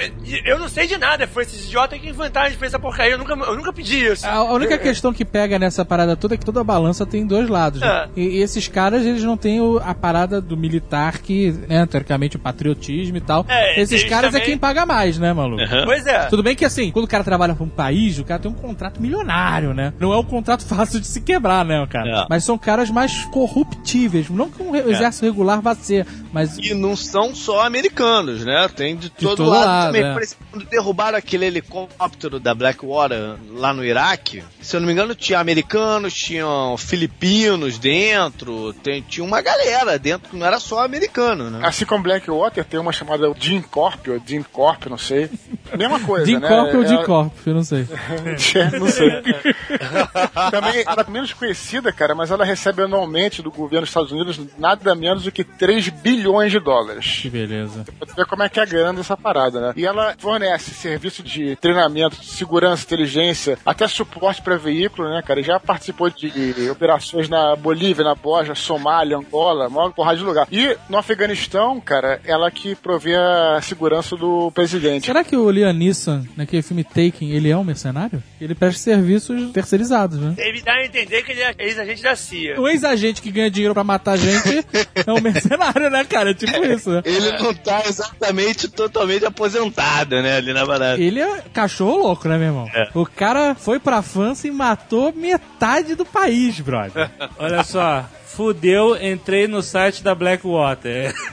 eu não sei de nada. Foi esses idiotas que inventaram de fazer essa porcaria. Eu nunca, eu nunca pedi isso. A a única questão que pega nessa parada toda é que toda balança tem dois lados. Né? É. E, e esses caras, eles não têm o- a parada do militar que, né, teoricamente, o patriotismo e tal. É, esses caras é também- quem paga mais, né, maluco? Pois é. Tudo bem que assim, quando o cara trabalha pra um país, o cara tem um contrato milionário, né? Não é um contrato fácil de se quebrar, né, cara? É. Mas são caras mais corruptíveis. Não que um re- exército regular vá ser, mas E não são só americanos, né? Tem de todo, todo lado, lado, também. é. Por exemplo, quando derrubaram aquele helicóptero da Blackwater lá no Iraque, se eu não me engano, tinha americanos, tinham filipinos dentro, tem- tinha uma galera dentro que não era só americano, né? Assim como Blackwater, tem uma chamada Jim Corp, ou Jim Corp, não sei. Mesma coisa, Dean né? Corp ou É- Dean Corp, eu não sei. É, não sei. Também ela é menos conhecida, cara, mas ela recebe anualmente do governo dos Estados Unidos nada menos do que 3 bilhões de dólares. Que beleza. Pra tu ver como é que é grande essa parada, né? E ela fornece serviço de treinamento, segurança, inteligência, até suporte para veículo, né, cara? E já participou de operações na Bolívia, na Borja, Somália, Angola, maior porrada de lugar. E no Afeganistão, cara, ela que provê a segurança do presidente. Será que o Liam Neeson, naquele filme Taken, ele é um mercenário? Ele presta serviços terceirizados, né? Ele dá a entender que ele é ex-agente da CIA. Um ex-agente que ganha dinheiro pra matar gente é um mercenário, né, cara? É tipo isso, né? Ele não tá exatamente totalmente aposentado, né, ali na parada. Ele é cachorro louco, né, meu irmão? O cara foi pra França e matou metade do país, brother. Olha só, fudeu, entrei no site da Blackwater.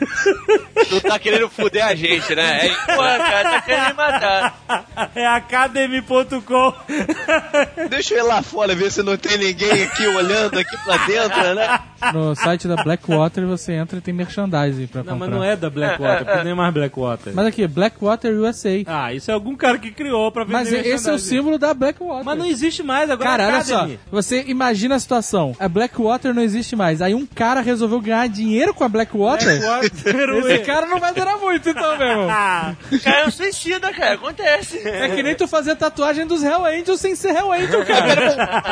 Tu tá querendo fuder a gente, né? É, Pô, cara, tá querendo me matar. É academy.com. Deixa eu ir lá fora ver se não tem ninguém aqui olhando aqui pra dentro, né? No site da Blackwater você entra e tem merchandising pra Não, comprar. mas não é da Blackwater, porque nem mais Blackwater. Mas aqui, Blackwater USA. Ah, isso é algum cara que criou pra vender Mas esse é o símbolo da Blackwater. Mas não existe mais agora. Cara, olha só, você imagina a situação. A Blackwater não existe mais. Mais. Aí um cara resolveu ganhar dinheiro com a Blackwater. Esse cara não vai durar muito, então, meu irmão. Cara, é um suicida, cara. Acontece. É que nem tu fazer tatuagem dos Hell Angels sem ser Hell Angel, cara.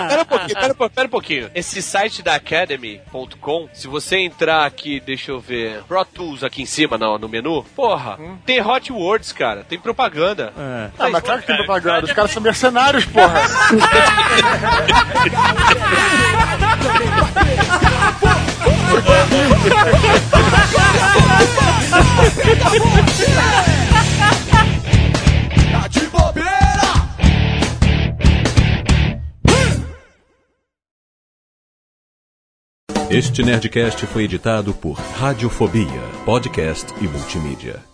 Pera um pouquinho, pera, um pouquinho, pera um pouquinho. Esse site da Academy.com, se você entrar aqui, deixa eu ver, Pro Tools aqui em cima no, no menu, porra, tem Hot Words, cara, tem propaganda. Ah, mas claro que tem propaganda. Os caras são mercenários, porra. Tá de bobeira! Este Nerdcast foi editado por Radiofobia, podcast e multimídia.